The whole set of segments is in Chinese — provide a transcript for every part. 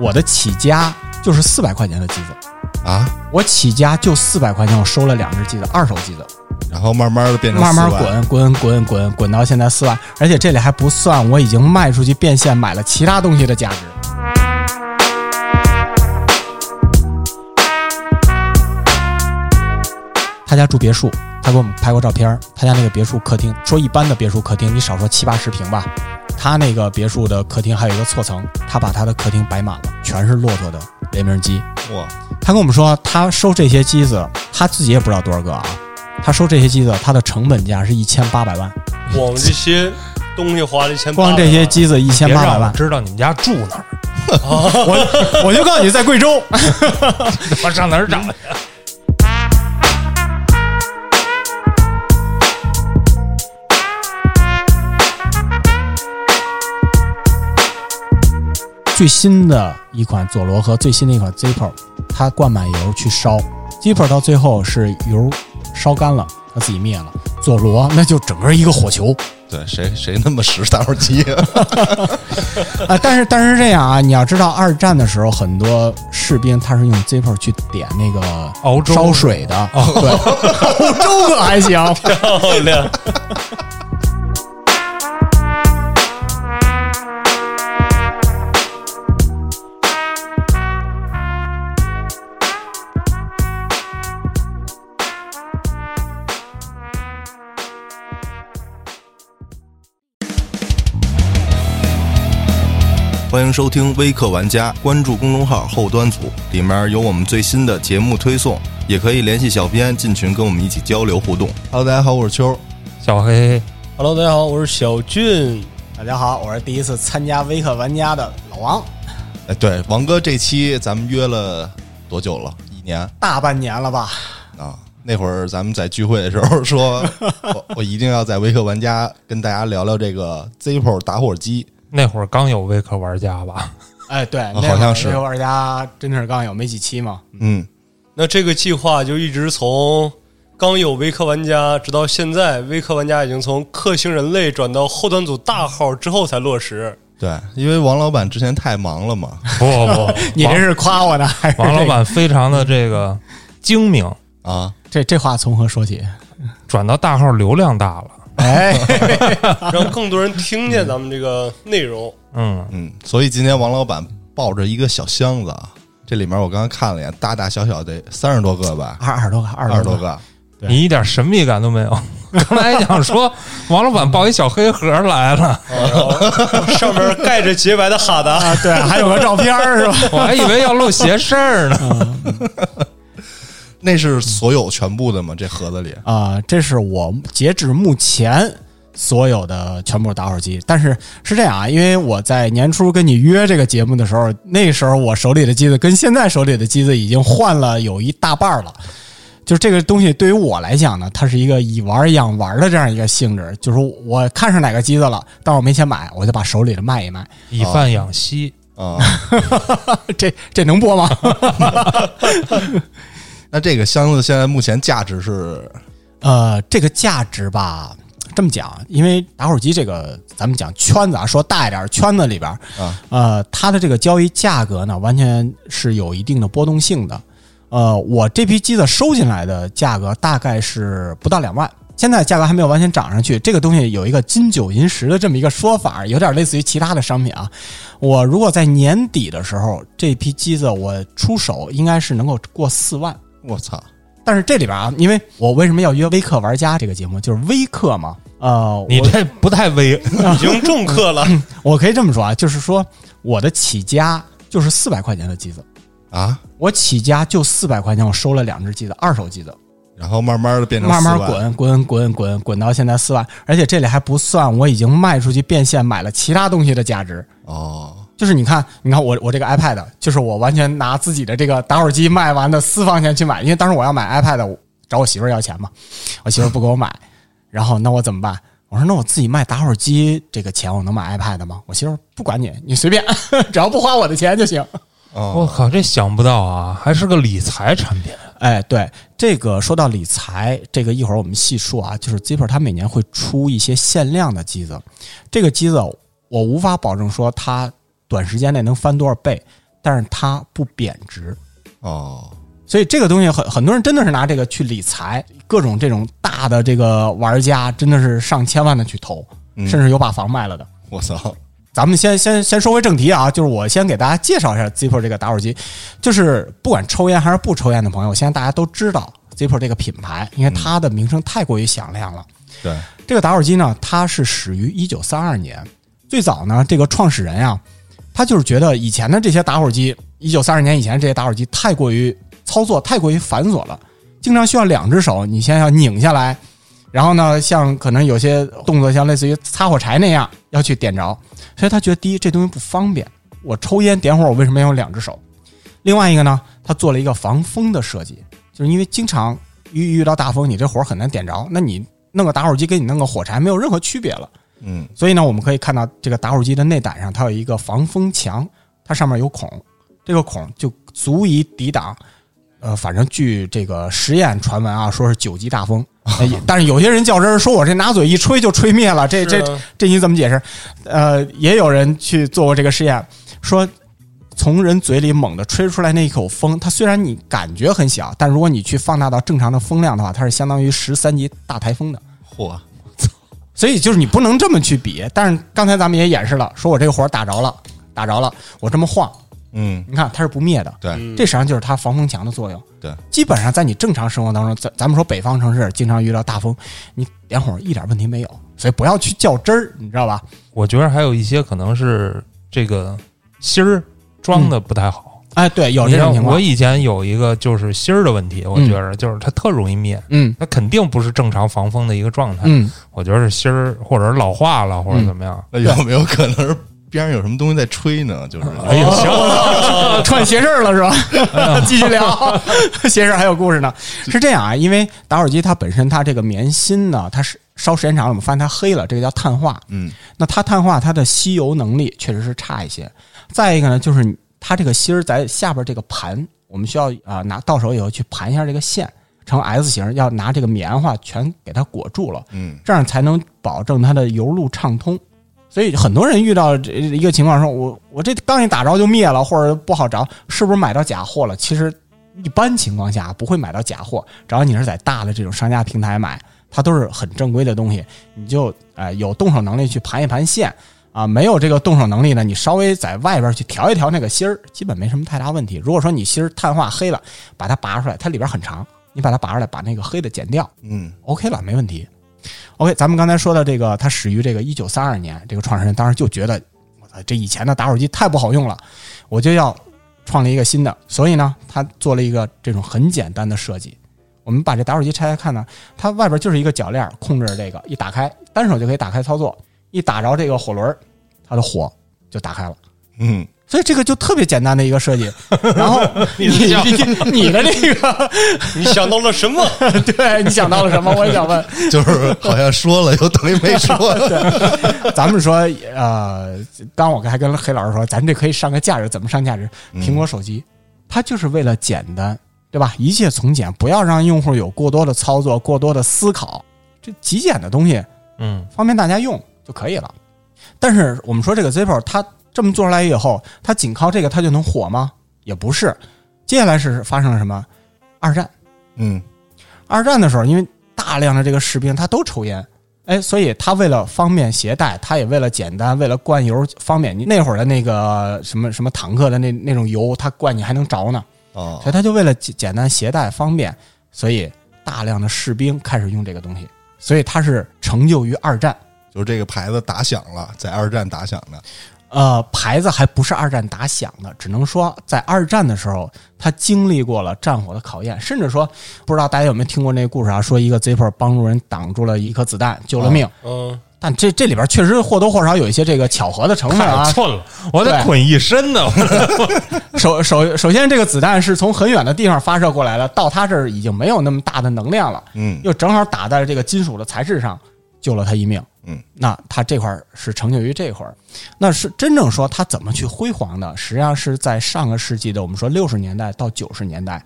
我的起家就是四百块钱的机子，啊，我起家就四百块钱，我收了两只机子，二手机子，然后慢慢的变成慢慢滚滚滚滚滚到现在四万，而且这里还不算我已经卖出去变现买了其他东西的价值。他家住别墅，他给我们拍过照片。他家那个别墅客厅，说一般的别墅客厅，你少说七八十平吧。他那个别墅的客厅还有一个错层，他把他的客厅摆满了，全是骆驼的联名机。哇，他跟我们说，他收这些机子，他自己也不知道多少个啊。他收这些机子，他的成本价是一千八百万，我们这些东西花了一千，光这些机子一千八百万。知道你们家住哪儿，我我就告诉你，在贵州。我上哪儿找去？最新的一款佐罗和最新的一款 Zippo，它灌满油去烧，Zippo 到最后是油烧干了，它自己灭了。佐罗那就整个一个火球对，谁谁那么使打火机啊？啊！但是但是这样啊，你要知道，二战的时候很多士兵他是用 Zippo 去点那个熬粥烧水的，对，熬粥可还行。漂亮。欢迎收听微客玩家，关注公众号后端组，里面有我们最新的节目推送，也可以联系小编进群跟我们一起交流互动。Hello，大家好，我是秋。小黑，Hello，大家好，我是小俊。大家好，我是第一次参加微客玩家的老王，哎，对，王哥这期咱们约了多久了？一年大半年了吧？啊。那会儿咱们在聚会的时候说，我我一定要在微客玩家跟大家聊聊这个 Zippo 打火机。那会儿刚有微客玩家吧？哎，对，好像是微客玩家真的是刚有没几期嘛？嗯，那这个计划就一直从刚有微客玩家，直到现在，微客玩家已经从克星人类转到后端组大号之后才落实。对，因为王老板之前太忙了嘛。不不，你这是夸我呢，还是王老板非常的这个精明，啊，这这话从何说起？转到大号流量大了。哎，让更多人听见咱们这个内容。嗯，嗯，所以今天王老板抱着一个小箱子啊，这里面我刚刚看了一眼，大大小小得三十多个吧，二二十多个，二二十多个，对。你一点神秘感都没有。刚才想说王老板抱一小黑盒来了，上面盖着洁白的哈达，啊，对，还有个照片是吧？我还以为要录邪事儿呢。那是所有全部的吗？这盒子里啊、这是我截止目前所有的全部打火机。但是是这样啊，因为我在年初跟你约这个节目的时候，那时候我手里的机子跟现在手里的机子已经换了有一大半了。就是这个东西对于我来讲呢，它是一个以玩养玩的这样一个性质。就是我看上哪个机子了，但我没钱买，我就把手里的卖一卖。以贩养吸，啊，这 这能播吗？那这个箱子现在目前价值是呃，这个价值吧，这么讲，因为打火机这个，咱们讲圈子啊，说大一点，圈子里边儿啊，呃，它的这个交易价格呢，完全是有一定的波动性的。呃，我这批机子收进来的价格大概是不到两万，现在价格还没有完全涨上去。这个东西有一个金九银十的这么一个说法，有点类似于其他的商品啊。我如果在年底的时候，这批机子我出手，应该是能够过四万。我操，但是这里边啊，因为我为什么要约微客玩家这个节目，就是微客嘛。呃，我你这不太微。已经重课了。我可以这么说啊，就是说我的起家就是四百块钱的机子，啊，我起家就四百块钱，我收了两只机子，二手机子，然后慢慢的变成慢慢，滚滚滚滚滚到现在四万，而且这里还不算我已经卖出去变现买了其他东西的价值。哦，就是你看，你看我我这个 iPad，就是我完全拿自己的这个打火机卖完的私房钱去买，因为当时我要买 iPad，我找我媳妇儿要钱嘛，我媳妇儿不给我买，然后那我怎么办？我说那我自己卖打火机这个钱我能买 iPad 吗？我媳妇儿不管你，你随便，只要不花我的钱就行。我哦，靠，这想不到啊，还是个理财产品。哎，对这个说到理财，这个一会儿我们细说啊。就是 Zippo 它每年会出一些限量的机子，这个机子我无法保证说它短时间内能翻多少倍，但是它不贬值。哦，所以这个东西很很多人真的是拿这个去理财，各种这种大的这个玩家真的是上千万的去投，嗯甚至有把房卖了的。我操，咱们先先先说回正题啊，就是我先给大家介绍一下 Zippo 这个打火机，就是不管抽烟还是不抽烟的朋友，现在大家都知道 Zippo 这个品牌，因为它的名声太过于响亮了。对，这个打火机呢，它是始于一九三二年，最早呢，这个创始人呀、他就是觉得以前的这些打火机，一九三二年以前这些打火机太过于操作太过于繁琐了，经常需要两只手，你先要拧下来，然后呢，像可能有些动作像类似于擦火柴那样要去点着，所以他觉得第一这东西不方便，我抽烟点火我为什么要用两只手？另外一个呢，他做了一个防风的设计，就是因为经常遇遇到大风，你这火很难点着，那你弄个打火机跟你弄个火柴没有任何区别了。嗯所以呢，我们可以看到这个打火机的内胆上它有一个防风墙，它上面有孔，这个孔就足以抵挡。呃，反正据这个实验传闻啊，说是九级大风，但是有些人较真儿说我这拿嘴一吹就吹灭了，这这这你怎么解释？呃，也有人去做过这个实验，说从人嘴里猛地吹出来那一口风，它虽然你感觉很小，但如果你去放大到正常的风量的话，它是相当于十三级大台风的。嚯，所以就是你不能这么去比。但是刚才咱们也演示了，说我这个火打着了，打着了，我这么晃，嗯，你看它是不灭的。对，嗯这实际上就是它防风墙的作用。对，基本上在你正常生活当中，咱咱们说北方城市经常遇到大风，你点火一点问题没有，所以不要去较真儿，你知道吧？我觉得还有一些可能是这个芯儿装的不太好。哎，对，有这种情况我。以前有一个就是芯儿的问题，我觉得就是它特容易灭，嗯它肯定不是正常防风的一个状态。嗯，我觉得是芯儿或者是老化了或者怎么样。那有没有可能是边上有什么东西在吹呢？就是，哎呦，行，串邪事儿了是吧？继续聊，邪事儿还有故事呢。是这样啊，因为打火机它本身它这个棉芯呢，它是烧时间长了，我们发现它黑了，这个叫碳化。嗯那它碳化它的吸油能力确实是差一些。再一个呢，就是它这个芯儿在下边这个盘，我们需要啊、拿到手以后去盘一下这个线，成 S 型，要拿这个棉花全给它裹住了，嗯这样才能保证它的油路畅通。所以很多人遇到这一个情况说，我我这刚一打着就灭了，或者不好着，是不是买到假货了？其实一般情况下不会买到假货，只要你是在大的这种商家平台买，它都是很正规的东西，你就呃有动手能力去盘一盘线啊，没有这个动手能力呢，你稍微在外边去调一调那个芯儿，基本没什么太大问题。如果说你芯儿碳化黑了，把它拔出来，它里边很长，你把它拔出来，把那个黑的剪掉，嗯 OK 了，没问题。OK，咱们刚才说的这个，它始于这个一九三二年，这个创始人当时就觉得，我操，这以前的打火机太不好用了，我就要创立一个新的。所以呢，他做了一个这种很简单的设计。我们把这打火机拆开看呢，它外边就是一个铰链控制着这个，一打开，单手就可以打开操作，一打着这个火轮，它的火就打开了。嗯，所以这个就特别简单的一个设计。然后你你 你的这个，你想到了什么？对你想到了什么？我也想问。就是好像说了又等于没说，咱们说，呃，刚我还跟黑老师说，咱这可以上个价值，怎么上价值？嗯苹果手机，它就是为了简单，对吧？一切从简，不要让用户有过多的操作、过多的思考，这极简的东西嗯，方便大家用就可以了。但是我们说这个 Zippo 它这么做出来以后，它仅靠这个它就能火吗？也不是。接下来是发生了什么？二战。嗯二战的时候，因为大量的这个士兵他都抽烟，哎，所以他为了方便携带，他也为了简单，为了灌油方便。你那会儿的那个什么什么坦克的那那种油，它灌你还能着呢，哦所以他就为了简简单携带方便，所以大量的士兵开始用这个东西，所以它是成就于二战。就是这个牌子打响了，在二战打响的，呃，牌子还不是二战打响的，只能说在二战的时候，他经历过了战火的考验，甚至说，不知道大家有没有听过那个故事啊？说一个 Zippo 帮助人挡住了一颗子弹，救了命。嗯，但这这里边确实或多或少有一些这个巧合的成分啊太。寸了，我得捆一身呢。首首首先，这个子弹是从很远的地方发射过来的，到他这儿已经没有那么大的能量了，嗯又正好打在这个金属的材质上，救了他一命。嗯，那他这块儿是成就于这块儿，那是真正说他怎么去辉煌的，实际上是在上个世纪的我们说六十年代到九十年代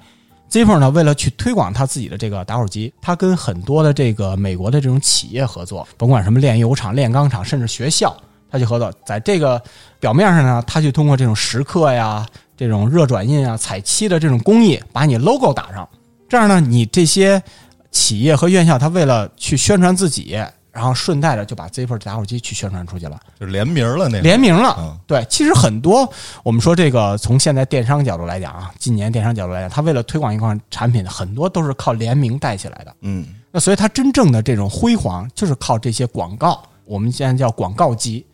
，Zippo 呢为了去推广他自己的这个打火机，他跟很多的这个美国的这种企业合作，甭管什么炼油厂、炼钢厂，甚至学校，他去合作，在这个表面上呢，他去通过这种蚀刻呀、这种热转印啊、彩漆的这种工艺，把你 logo 打上。这样呢，你这些企业和院校，他为了去宣传自己，然后顺带着就把 Zippo 打火机去宣传出去了，就联名了那个联名了。嗯对，其实很多我们说这个从现在电商角度来讲啊，今年电商角度来讲，它为了推广一款产品，很多都是靠联名带起来的。嗯那所以它真正的这种辉煌，就是靠这些广告，我们现在叫广告机，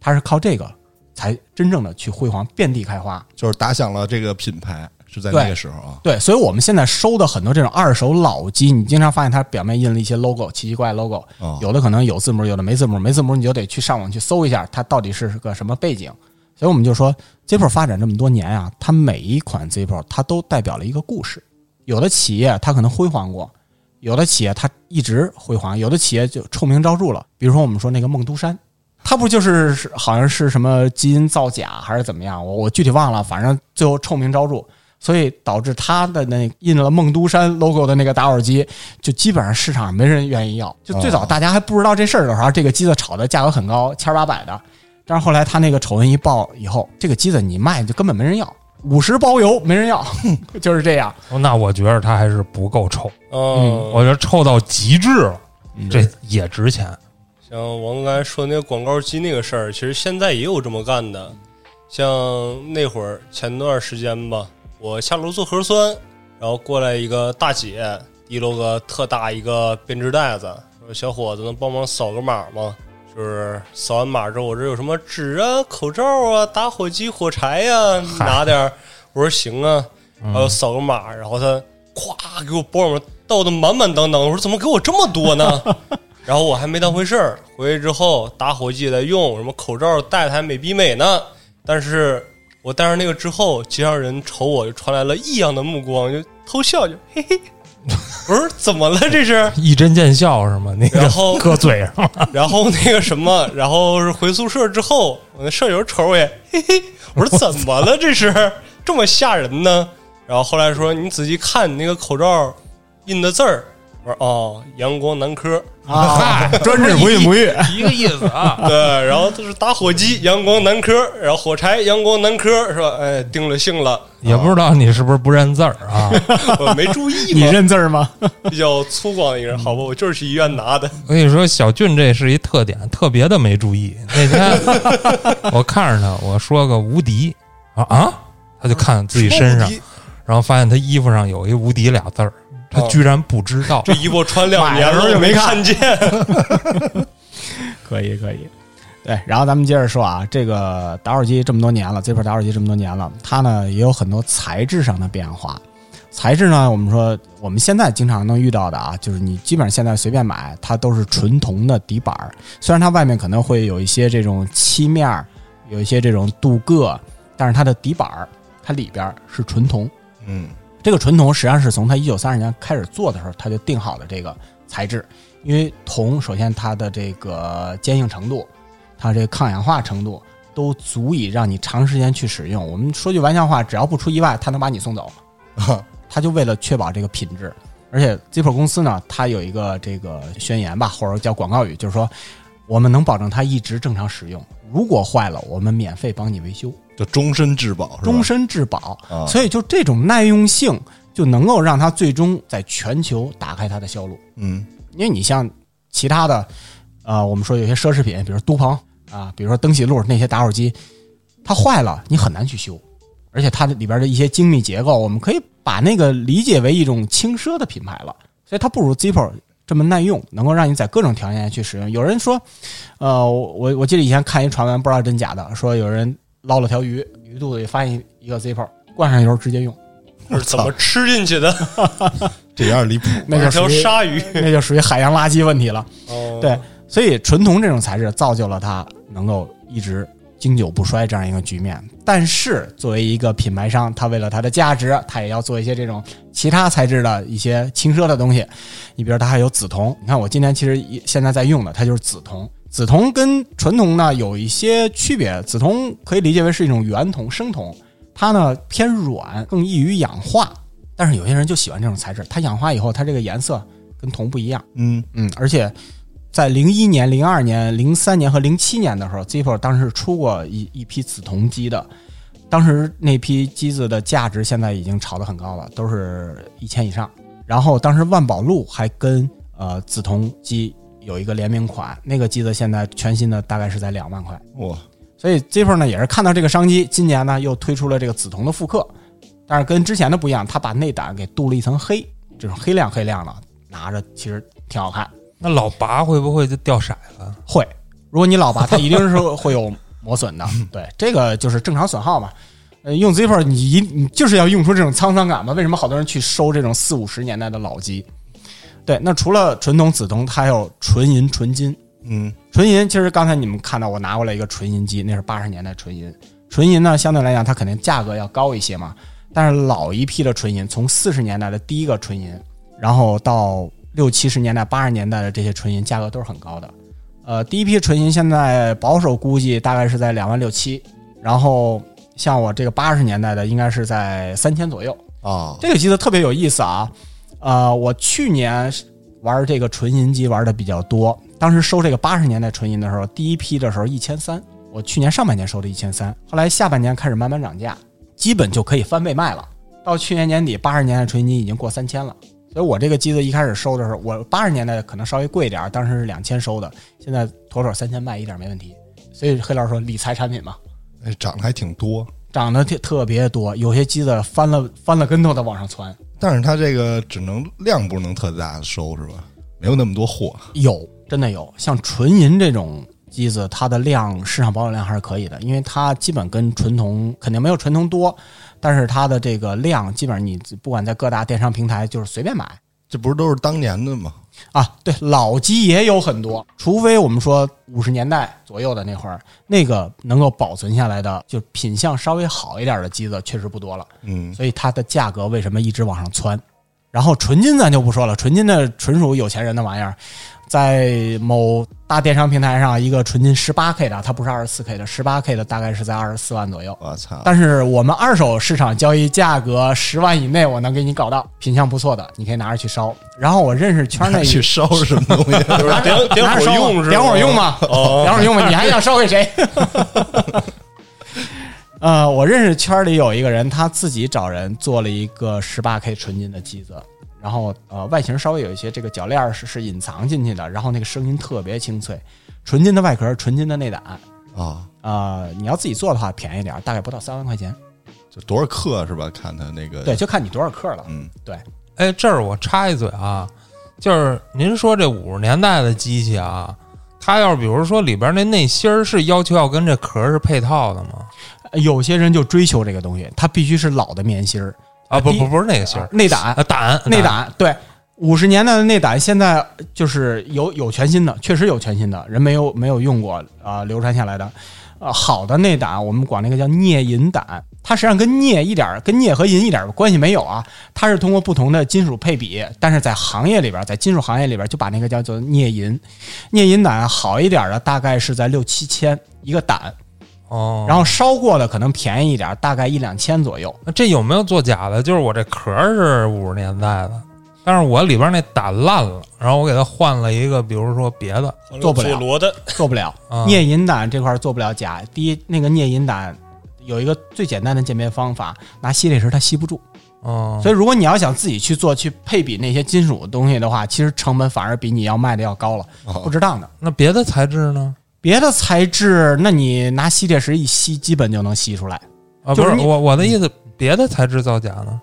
它是靠这个才真正的去辉煌，遍地开花。就是打响了这个品牌是在对那个时候啊，对，所以我们现在收的很多这种二手老机，你经常发现它表面印了一些 logo，奇奇怪怪 logo，哦有的可能有字母，有的没字母，没字母你就得去上网去搜一下，它到底是个什么背景。所以我们就说，Zippo 发展这么多年啊，它每一款 Zippo 它都代表了一个故事。有的企业它可能辉煌过，有的企业它一直辉煌，有的企业就臭名昭著了。比如说我们说那个梦都山，它不就是是好像是什么基因造假还是怎么样？我我具体忘了，反正最后臭名昭著。所以导致他的那印了孟都山 logo 的那个打火机，就基本上市场上没人愿意要。就最早大家还不知道这事儿的时候，这个机子炒的价格很高，千八百的。但是后来他那个丑闻一爆以后，这个机子你卖就根本没人要，五十包邮没人要，就是这样。哦那我觉得它还是不够臭，嗯，我觉得臭到极致了，这也值钱。像王刚才说那个广告机那个事儿，其实现在也有这么干的。像那会儿前段时间吧，我下楼做核酸，然后过来一个大姐，提了个特大一个编织袋子，说：“小伙子，能帮忙扫个码吗？”就是扫完码之后，我这有什么纸啊、口罩啊、打火机、火柴呀、拿点儿。我说行啊，然后扫个码，然后他咵给我包里面倒的满满当当。我说怎么给我这么多呢？然后我还没当回事儿，回去之后打火机也在用，什么口罩戴的还美比美呢。但是我戴上那个之后，街上人瞅我就传来了异样的目光，就偷笑，就嘿嘿。我说怎么了这是？一针见效是吗？那个然后 搁嘴上了，然后那个什么，然后是回宿舍之后，我那舍友瞅我也嘿嘿，我说怎么了这是这么吓人呢？然后后来说你仔细看你那个口罩印的字儿，我说哦，阳光男科，啊，专治不孕不育。一个意思啊。对，然后就是打火机阳光男科，然后火柴阳光男科是吧？哎，定了性了，也不知道你是不是不认字儿啊？我没注意你，认字儿吗？比较粗犷一个人，好吧，我就是去医院拿的。我跟你说，小俊这是一特点，特别的没注意。那天我看着他，我说个无敌啊啊，他就看自己身上，然后发现他衣服上有一“无敌”俩字儿，他居然不知道。这衣服穿两年买的时候就没看看见。可以可以。对，然后咱们接着说啊，这个打火机这么多年了，Zippo 打火机这么多年了，它呢也有很多材质上的变化。材质呢，我们说我们现在经常能遇到的啊，就是你基本上现在随便买，它都是纯铜的底板儿，虽然它外面可能会有一些这种漆面儿，有一些这种镀铬，但是它的底板儿它里边是纯铜。嗯这个纯铜实际上是从它一九三二年开始做的时候，它就定好的这个材质。因为铜首先它的这个坚硬程度，它这个抗氧化程度都足以让你长时间去使用。我们说句玩笑话，只要不出意外，它能把你送走。它就为了确保这个品质，而且 Zippo 公司呢，它有一个这个宣言吧，或者叫广告语，就是说我们能保证它一直正常使用，如果坏了，我们免费帮你维修。就终身质保，终身质保，啊。所以就这种耐用性就能够让它最终在全球打开它的销路。嗯。因为你像其他的，呃，我们说有些奢侈品，比如都鹏啊，比如说登喜路那些打火机，它坏了你很难去修，而且它的里边的一些精密结构，我们可以把那个理解为一种轻奢的品牌了，所以它不如 Zippo 这么耐用，能够让你在各种条件下去使用。有人说，呃，我我记得以前看一传闻，不知道真假的，说有人捞了条鱼，鱼肚子里发现一个 Zippo，灌上油直接用，是怎么吃进去的？这有点离谱。那就条属于鲨鱼。那就属于海洋垃圾问题了。哦，对，所以纯铜这种材质造就了它能够一直经久不衰这样一个局面。但是作为一个品牌商，它为了它的价值，它也要做一些这种其他材质的一些轻奢的东西。你比如它还有紫铜，你看我今天其实一现在在用的，它就是紫铜。紫铜跟纯铜呢有一些区别，紫铜可以理解为是一种圆铜、生铜，它呢偏软，更易于氧化。但是有些人就喜欢这种材质，它氧化以后，它这个颜色跟铜不一样。嗯嗯，而且在零一年、零二年、零三年和零七年的时候，Zippo 当时出过一一批紫铜机的，当时那批机子的价值现在已经炒得很高了，都是一千以上。然后当时万宝路还跟呃紫铜机有一个联名款，那个机子现在全新的大概是在两万块。哇，所以 Zippo 呢也是看到这个商机，今年呢又推出了这个紫铜的复刻，但是跟之前的不一样，它把内胆给镀了一层黑，这种黑亮黑亮的，拿着其实挺好看。那老拔会不会就掉色了？会，如果你老拔，它一定是会有磨损的。对，这个就是正常损耗嘛。呃，用 Zippo 你一你就是要用出这种沧桑感嘛？为什么好多人去收这种四五十年代的老机？对，那除了纯铜、紫铜，它还有纯银、纯金。嗯，纯银其实刚才你们看到我拿过来一个纯银机，那是八十年代纯银。纯银呢，相对来讲它肯定价格要高一些嘛。但是老一批的纯银，从四十年代的第一个纯银，然后到六七十年代、八十年代的这些纯银，价格都是很高的。呃，第一批纯银现在保守估计大概是在两万六七，然后像我这个八十年代的，应该是在三千左右。啊，这个机子特别有意思啊，呃，我去年玩这个纯银机玩的比较多，当时收这个八十年代纯银的时候，第一批的时候一千三，我去年上半年收的一千三，后来下半年开始慢慢涨价，基本就可以翻倍卖了。到去年年底，八十年代纯银机已经过三千了，所以我这个机子一开始收的时候，我八十年代可能稍微贵一点，当时是两千收的，现在妥妥三千卖一点没问题。所以黑老师说理财产品嘛，哎，涨得还挺多，涨得特特别多，有些机子翻了翻了跟头的往上窜。但是它这个只能量不能特大的收是吧？没有那么多货。有，真的有。像纯银这种机子，它的量市场保有量还是可以的，因为它基本跟纯铜肯定没有纯铜多，但是它的这个量基本上你不管在各大电商平台就是随便买这不是都是当年的吗？啊。对，老机也有很多，除非我们说五十年代左右的那会儿，那个能够保存下来的，就品相稍微好一点的机子确实不多了。嗯，所以它的价格为什么一直往上窜？然后纯金咱就不说了，纯金的纯属有钱人的玩意儿，在某大电商平台上，一个纯金十八 K 的，它不是二十四 K 的，十八 K 的大概是在二十四万左右。我操，但是我们二手市场交易价格十万以内，我能给你搞到品相不错的，你可以拿着去烧。然后我认识圈内去烧是什么东西？就是点点火用？点火用嘛，哦，点火用嘛，你还想烧给谁？呃，我认识圈里有一个人，他自己找人做了一个十八 K 纯金的机子，然后呃外形稍微有一些这个铰链是是隐藏进去的，然后那个声音特别清脆，纯金的外壳，纯金的内胆，啊，呃，你要自己做的话便宜点，大概不到三万块钱，就多少克是吧？看它那个，对，，就看你多少克了。嗯，对，哎，这儿我插一嘴啊，就是您说这五十年代的机器啊，它要是比如说里边那内芯儿是要求要跟这壳儿是配套的吗？有些人就追求这个东西，它必须是老的棉芯儿，啊，不不不是那个芯儿，内胆啊，胆内胆对，五十年代的内胆现在就是有有全新的，确实有全新的，人没有没有用过啊、流传下来的，呃，好的内胆我们管那个叫镍银胆，它实际上跟镍一点儿跟镍和银一点儿关系没有啊，它是通过不同的金属配比，但是在行业里边儿，在金属行业里边儿就把那个叫做镍银，镍银胆好一点儿的大概是在六七千一个胆，哦，然后烧过的可能便宜一点儿，大概一两千左右。那这有没有做假的？就是我这壳是五十年代的，但是我里边那胆烂了，然后我给它换了一个，比如说别的做不了佐罗的，做不了。啊，镍银胆这块做不了假。第一，那个镍银胆有一个最简单的鉴别方法，拿吸铁石它吸不住。哦，所以如果你要想自己去做去配比那些金属的东西的话，其实成本反而比你要卖的要高了，不哦，值当的。那别的材质呢？别的材质，那你拿吸铁石一吸，基本就能吸出来。啊，就是你不是我我的意思，别的材质造假呢？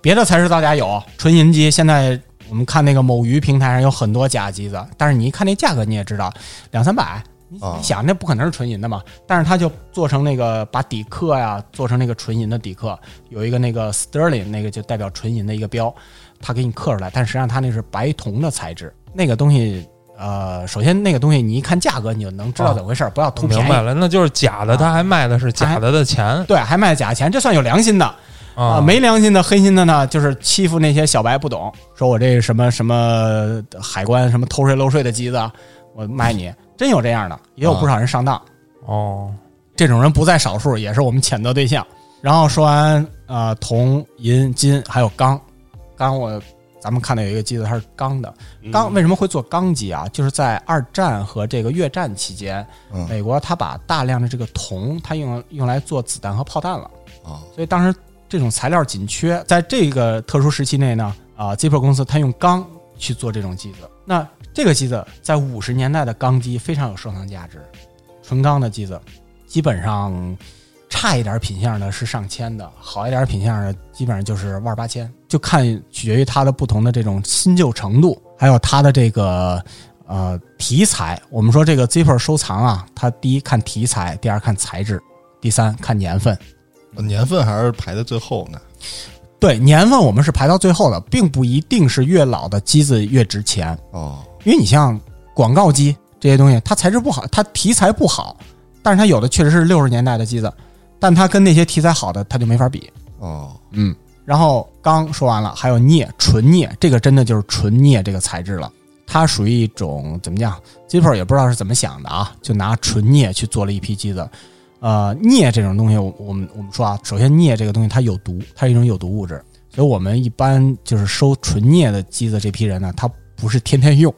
别的材质造假有纯银机，现在我们看那个某鱼平台上有很多假机子，但是你一看那价格，你也知道两三百。你想，那不可能是纯银的嘛？但是它就做成那个把底刻呀，做成那个纯银的底刻，有一个那个 sterling 那个就代表纯银的一个标，它给你刻出来。但实际上它那是白铜的材质，那个东西，呃，首先那个东西你一看价格，你就能知道怎么回事儿，不要图便宜。明白了，那就是假的，他还卖的是假的的钱对，还卖假钱，这算有良心的。啊，啊，没良心的、黑心的呢，就是欺负那些小白不懂，说我这什么什么海关什么偷税漏税的机子，我卖你，真有这样的，也有不少人上当，哦，这种人不在少数，也是我们谴责对象。然后说完呃铜、银、金还有钢，钢我咱们看到有一个机子它是钢的，钢为什么会做钢机啊？就是在二战和这个越战期间，嗯美国它把大量的这个铜，它用用来做子弹和炮弹了，啊所以当时这种材料紧缺，在这个特殊时期内呢，啊，Zippo 公司它用钢去做这种机子。那这个机子在五十年代的钢机非常有收藏价值，纯钢的机子，基本上差一点品相的是上千的，好一点品相的基本上就是万八千，就看取决于它的不同的这种新旧程度，还有它的这个呃题材。我们说这个 Zippo 收藏啊，它第一看题材，第二看材质，第三看年份。年份还是排在最后呢。对年份，我们是排到最后的，并不一定是越老的机子越值钱，哦，因为你像广告机这些东西，它材质不好，它题材不好，但是它有的确实是六十年代的机子，但它跟那些题材好的它就没法比。哦，嗯，然后刚说完了，还有镍，纯镍，这个真的就是纯镍这个材质了。它属于一种怎么讲？Zippo 也不知道是怎么想的啊，就拿纯镍去做了一批机子。呃，镍这种东西，我我们我们说啊，首先镍这个东西它有毒，它是一种有毒物质，所以我们一般就是收纯镍的机子这批人呢，他不是天天用，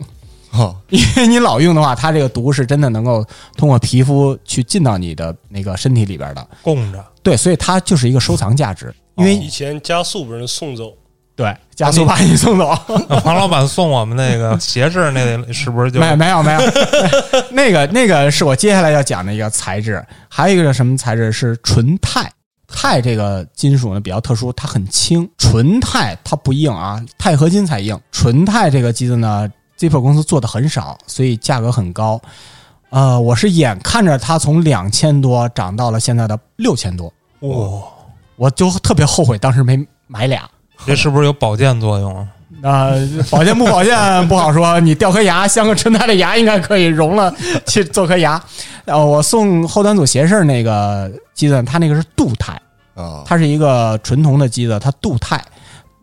哦，因为你老用的话，它这个毒是真的能够通过皮肤去进到你的那个身体里边的。供着。对，所以它就是一个收藏价值，因为以前加速被人送走，对加速把你送走。那 黄老板送我们那个鞋式那是不是就没有没有没有，那个那个是我接下来要讲的一个材质，还有一个是什么材质是纯钛。钛这个金属呢比较特殊，它很轻，纯钛它不硬啊，钛合金才硬。纯钛这个机子呢，Zippo 公司做的很少，所以价格很高。呃，我是眼看着它从两千多涨到了现在的六千多，哇？我就特别后悔当时没买俩。这是不是有保健作用啊？呃，保健不保健不好说，你掉颗牙，镶个纯钛的牙应该可以融了去做颗牙。呃，我送后端组鞋式那个机子，它那个是镀钛，啊，它是一个纯铜的机子，它镀钛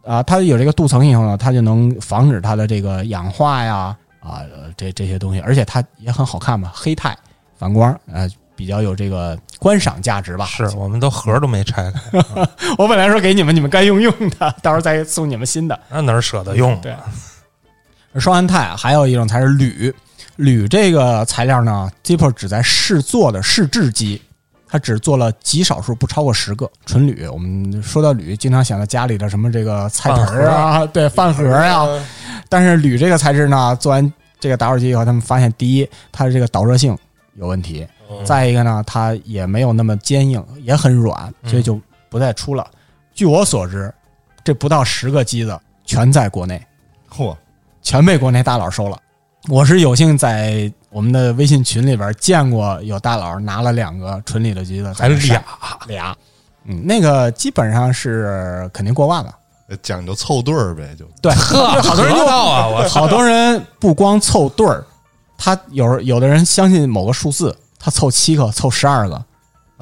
啊，它有这个镀层以后呢，它就能防止它的这个氧化呀啊呃这这些东西，而且它也很好看嘛，黑钛反光，呃，比较有这个观赏价值吧。是我们都盒都没拆开，我本来说给你们，你们该用用的，到时候再送你们新的。那哪舍得用？对，双胺钛还有一种才是铝，铝这个材料呢，Zippo 只在试做的试制机，它只做了极少数，不超过十个纯铝。我们说到铝，经常想到家里的什么这个菜盆儿啊，对，饭盒呀、嗯但是铝这个材质呢，做完这个打火机以后，他们发现，第一，它的这个导热性有问题；嗯再一个呢，它也没有那么坚硬，也很软，所以就不再出了。据我所知，这不到十个机子全在国内。嚯，全被国内大佬收了。我是有幸在我们的微信群里边见过有大佬拿了两个纯里的橘子，还俩，俩，嗯，那个基本上是肯定过万了。讲究凑对儿呗，就。对，呵好多人就得到啊！我好多人不光凑对儿，他有有的人相信某个数字，他凑七个、凑十二个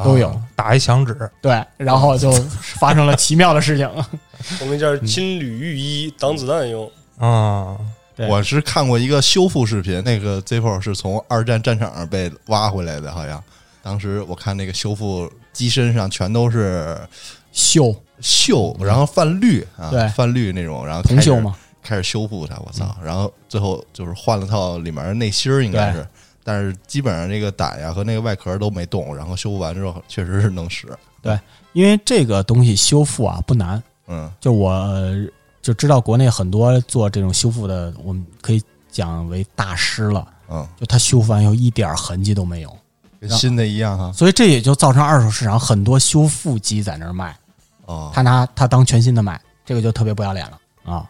都有，啊打一响指，对，然后就发生了奇妙的事情。我们叫金缕玉衣挡子弹用，啊，对我是看过一个修复视频，那个 Zippo 是从二战战场上被挖回来的，好像。当时我看那个修复机身上全都是锈。锈，然后泛绿啊，对。泛绿那种，然后开始铜锈嘛，开始修复它，我操！然后最后就是换了套里面的内芯儿，应该是，但是基本上这个胆呀和那个外壳都没动，然后修复完之后确实是能使，对因为这个东西修复啊不难，嗯。就我就知道国内很多做这种修复的，我们可以讲为大师了。嗯，就他修复完以后一点痕迹都没有，跟新的一样哈，所以这也就造成二手市场很多修复机在那儿卖，哦，他拿他当全新的卖，这个就特别不要脸了啊。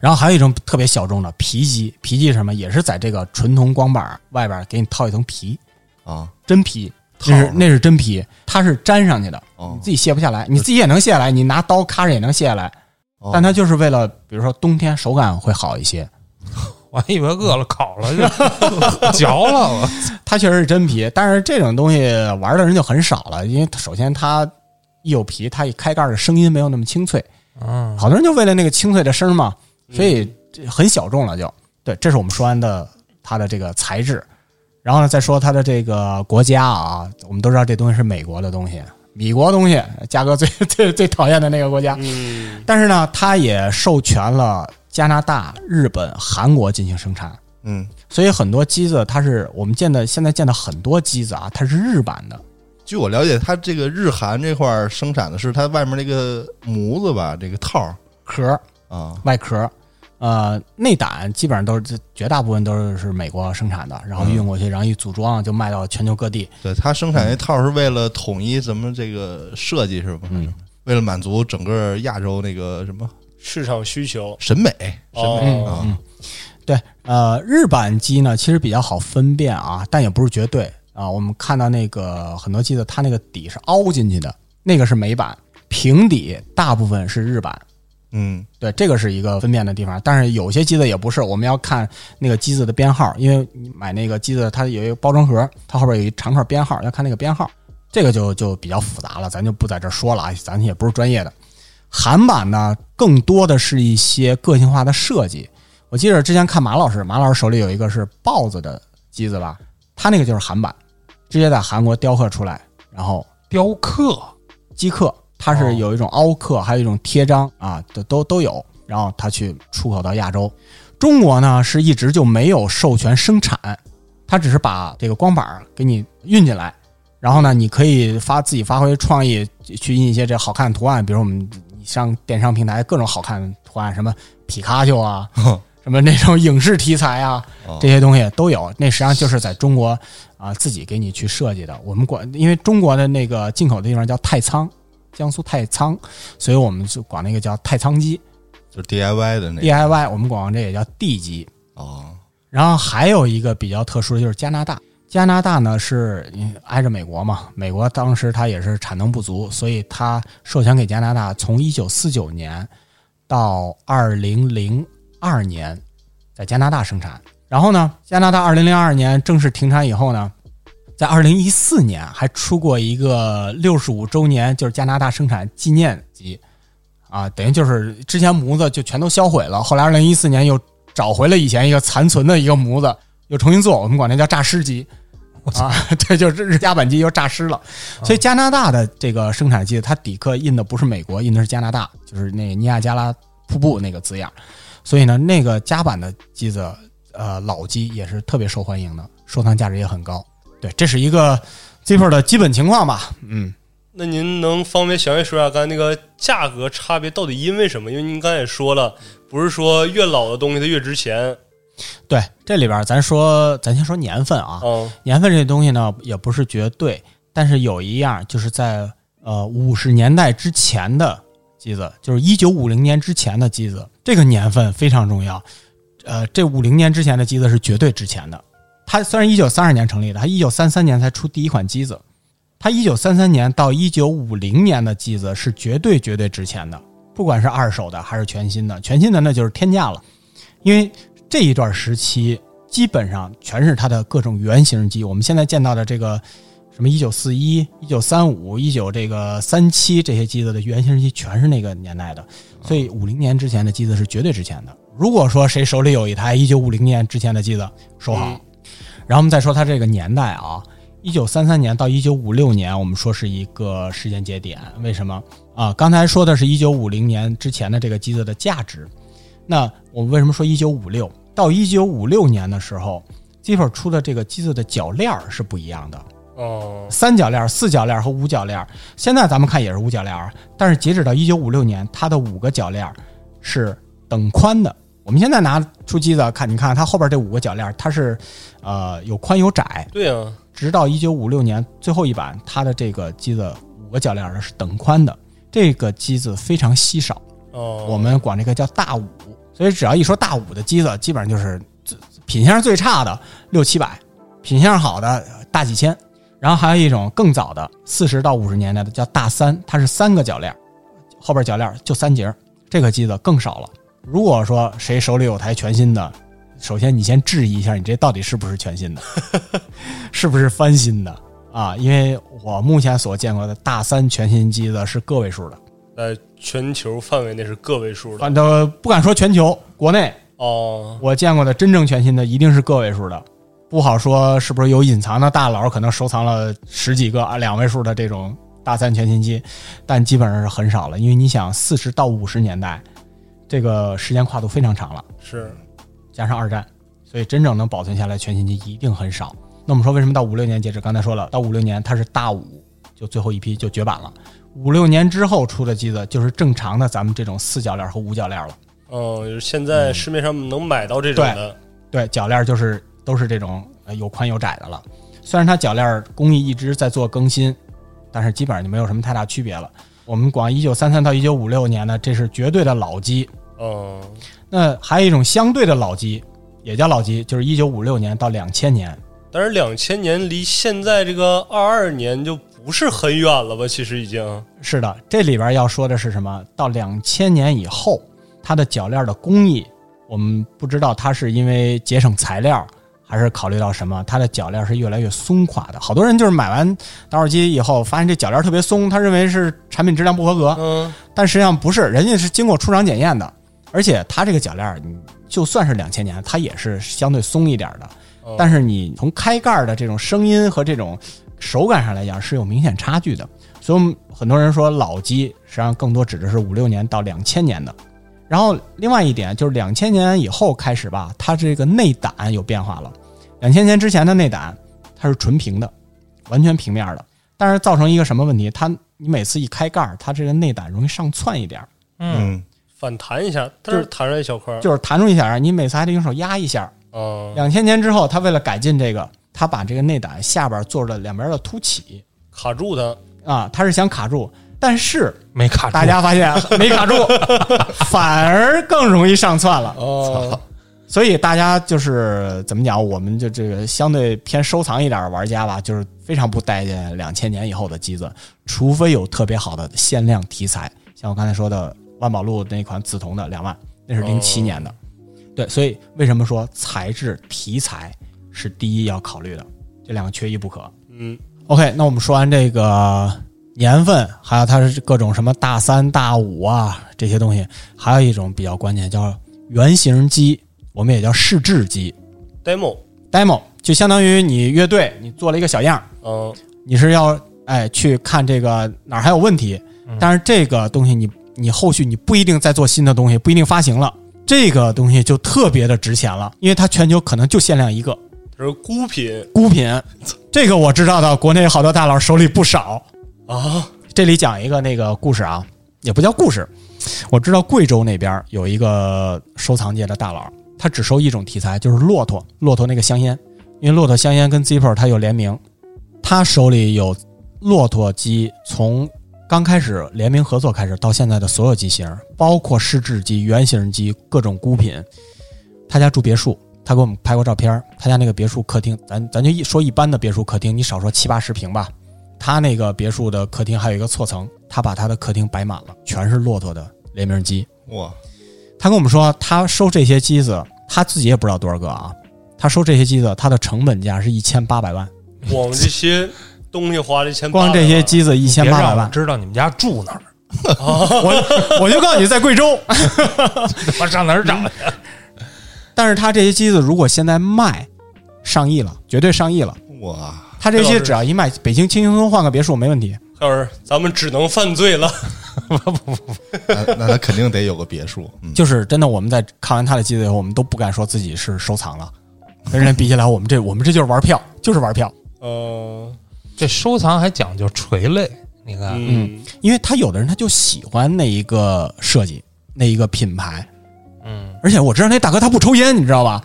然后还有一种特别小众的皮机，皮机是什么？也是在这个纯铜光板外边给你套一层皮，啊，真皮，那是那是真皮，它是粘上去的，哦。你自己卸不下来，你自己也能卸下来，你拿刀咔着也能卸下来，哦但它就是为了，比如说冬天手感会好一些。我还以为饿了烤了就 嚼了，我。它确实是真皮，但是这种东西玩的人就很少了，因为首先它一有皮，它一开盖的声音没有那么清脆，嗯，好多人就为了那个清脆的声嘛，所以很小众了就。对，这是我们说完的它的这个材质，然后呢再说它的这个国家啊，我们都知道这东西是美国的东西，米国东西，嘉哥最 最最讨厌的那个国家，嗯，但是呢，它也授权了加拿大、日本、韩国进行生产，嗯，所以很多机子它是我们见的现在见的很多机子啊，它是日版的。据我了解，它这个日韩这块儿生产的是它外面那个模子吧，这个套儿。壳啊，外壳，呃，内胆基本上都是绝大部分都是美国生产的，然后运过去，然后一组装就卖到全球各地。对，它生产那套是为了统一咱们这个设计是吧？嗯，为了满足整个亚洲那个什么市场需求审美，审哦美啊，对，呃，日版机呢其实比较好分辨啊，但也不是绝对啊。我们看到那个很多机子，它那个底是凹进去的，那个是美版，平底大部分是日版。嗯对，这个是一个分辨的地方，但是有些机子也不是，我们要看那个机子的编号，因为你买那个机子，它有一个包装盒，它后边有一长串编号，要看那个编号，这个就就比较复杂了，咱就不在这儿说了啊，咱也不是专业的。韩版呢，更多的是一些个性化的设计。我记得之前看马老师，马老师手里有一个是豹子的机子吧，他那个就是韩版，直接在韩国雕刻出来，然后雕刻机刻，它是有一种凹刻，还有一种贴章啊，都都都有。然后它去出口到亚洲，中国呢是一直就没有授权生产，它只是把这个光板儿给你运进来，然后呢，你可以发自己发挥创意去印一些这好看的图案，比如我们你上电商平台各种好看的图案，什么皮卡丘啊，什么那种影视题材啊，哦这些东西都有。那实际上就是在中国啊、自己给你去设计的。我们管，因为中国的那个进口的地方叫太仓，江苏太仓，所以我们就管那个叫太仓机就是 DIY 的那个 DIY，我们管这也叫 D 机。哦，然后还有一个比较特殊的就是加拿大，加拿大呢是挨着美国嘛，美国当时它也是产能不足，所以它授权给加拿大，从一九四九年到二零零二年在加拿大生产。然后呢，加拿大二零零二年正式停产以后呢，在二零一四年还出过一个六十五周年，就是加拿大生产纪念机，啊，等于就是之前模子就全都销毁了，后来二零一四年又找回了以前一个残存的一个模子，又重新做，我们管那叫诈尸机。啊，对，就是日加版机又诈尸了，所以加拿大的这个生产机，它底刻印的不是美国，印的是加拿大，就是那个尼亚加拉瀑布那个字样，所以呢，那个加版的机子，呃，老机也是特别受欢迎的，收藏价值也很高。对，这是一个 Zippo 的基本情况吧。嗯，那您能方便详细说一下刚才那个价格差别到底因为什么？因为您刚才也说了，不是说越老的东西它越值钱。对，这里边咱说，咱先说年份啊，嗯年份这东西呢也不是绝对，但是有一样就是在呃五十年代之前的机子，就是一九五零年之前的机子，这个年份非常重要。呃，这五零年之前的机子是绝对值钱的。它虽然一九三二年成立的，它一九三三年才出第一款机子，它一九三三年到一九五零年的机子是绝对绝对值钱的，不管是二手的还是全新的，全新的那就是天价了，因为这一段时期基本上全是它的各种原型机。我们现在见到的这个什么一九四一、一九三五、一九这个三七这些机子的原型机，全是那个年代的。所以五零年之前的机子是绝对值钱的。如果说谁手里有一台一九五零年之前的机子，收好。嗯然后我们再说它这个年代啊，一九三三年到一九五六年，我们说是一个时间节点。为什么啊？刚才说的是一九五零年之前的这个机子的价值。那我们为什么说一九五六？到一九五六年的时候 z i p p o 出的这个机子的铰链儿是不一样的，哦三角链儿、四角链儿和五角链儿。现在咱们看也是五角链儿，但是截止到一九五六年，它的五个铰链儿是等宽的。我们现在拿出机子看，你看它后边这五个铰链儿，它是呃有宽有窄。对啊、直到一九五六年最后一版，它的这个机子五个铰链儿是等宽的。这个机子非常稀少，哦，我们管这个叫大五，所以只要一说大五的机子，基本上就是最品相最差的六七百，品相好的大几千。然后还有一种更早的四十到五十年代的叫大三，它是三个铰链，后边铰链就三节儿，这个机子更少了。如果说谁手里有台全新的，首先你先质疑一下，你这到底是不是全新的，是不是翻新的啊？因为我目前所见过的大三全新机子是个位数的。呃全球范围内是个位数的。反正不敢说全球，国内哦，我见过的真正全新的一定是个位数的，不好说是不是有隐藏的大佬可能收藏了十几个啊两位数的这种大三全新机，但基本上是很少了，因为你想四十到五十年代这个时间跨度非常长了，是加上二战，所以真正能保存下来全新机一定很少。那我们说为什么到五六年截止？刚才说了，到五六年它是大五，就最后一批就绝版了。五六年之后出的机子就是正常的咱们这种四角链和五角链了。嗯，就是现在市面上能买到这种的，对，脚链就是都是这种呃有宽有窄的了。虽然它脚链工艺一直在做更新，但是基本上就没有什么太大区别了。我们广一九三三到一九五六年呢，这是绝对的老机。嗯，那还有一种相对的老机，也叫老机，就是一九五六年到两千年。但是两千年离现在这个二二年就不是很远了吧？其实已经是的。这里边要说的是什么？到两千年以后，它的铰链的工艺，我们不知道它是因为节省材料。还是考虑到什么？它的铰链是越来越松垮的。好多人就是买完打火机以后，发现这铰链特别松，他认为是产品质量不合格。嗯，但实际上不是，人家是经过出厂检验的。而且它这个铰链，你就算是两千年，它也是相对松一点的。但是你从开盖的这种声音和这种手感上来讲，是有明显差距的。所以很多人说老机实际上更多指的是五六年到两千年的。然后另外一点就是两千年以后开始吧，它这个内胆有变化了。两千年之前的内胆它是纯平的，完全平面的，但是造成一个什么问题？它你每次一开盖儿，它这个内胆容易上窜一点儿，嗯，反弹一下，就是弹出来一小块，就是弹出一下，你每次还得用手压一下。嗯，两千年之后，他为了改进这个，他把这个内胆下边做了两边的凸起，卡住它啊，他是想卡住。但是没卡住，大家发现没卡住，反而更容易上窜了。哦，所以大家就是怎么讲？我们就这个相对偏收藏一点的玩家吧，就是非常不待见两千年以后的机子，除非有特别好的限量题材，像我刚才说的万宝路那款紫铜的两万，那是零七年的。对，所以为什么说材质题材是第一要考虑的？这两个缺一不可。嗯，OK，那我们说完这个。年份，还有它是各种什么大三、大五啊这些东西，还有一种比较关键叫原型机，我们也叫试制机，demo，demo 就相当于你乐队你做了一个小样，嗯，你是要哎去看这个哪儿还有问题，但是这个东西你你后续你不一定再做新的东西，不一定发行了，这个东西就特别的值钱了，因为它全球可能就限量一个，是孤品，孤品，这个我知道的，国内好多大佬手里不少。啊，这里讲一个那个故事啊，也不叫故事。我知道贵州那边有一个收藏界的大佬，他只收一种题材，就是骆驼，骆驼那个香烟，因为骆驼香烟跟 Zippo 它有联名，他手里有骆驼机，从刚开始联名合作开始到现在的所有机型，包括试制机、原型机、各种孤品。他家住别墅，他给我们拍过照片，他家那个别墅客厅，咱咱就一说一般的别墅客厅，你少说七八十平吧。他那个别墅的客厅还有一个错层，他把他的客厅摆满了，全是骆驼的联名机。哇！他跟我们说，他收这些机子，他自己也不知道多少个啊。他收这些机子，他的成本价是一千八百万。我们这些东西花了一千，光这些机子一千八百万。知道你们家住哪儿？我我就告诉你，在贵州。我上哪儿找去？但是他这些机子如果现在卖，上亿了，绝对上亿了。哇！他这些只要一卖，北京轻轻松松换个别墅没问题。老师，咱们只能犯罪了。不不不那，那他肯定得有个别墅。就是真的，我们在看完他的机子以后，我们都不敢说自己是收藏了。跟人家比起来，我们这我们这就是玩票，就是玩票。呃，这收藏还讲究垂类，你看，嗯，因为他有的人他就喜欢那一个设计，那一个品牌，嗯，而且我知道那大哥他不抽烟，你知道吧？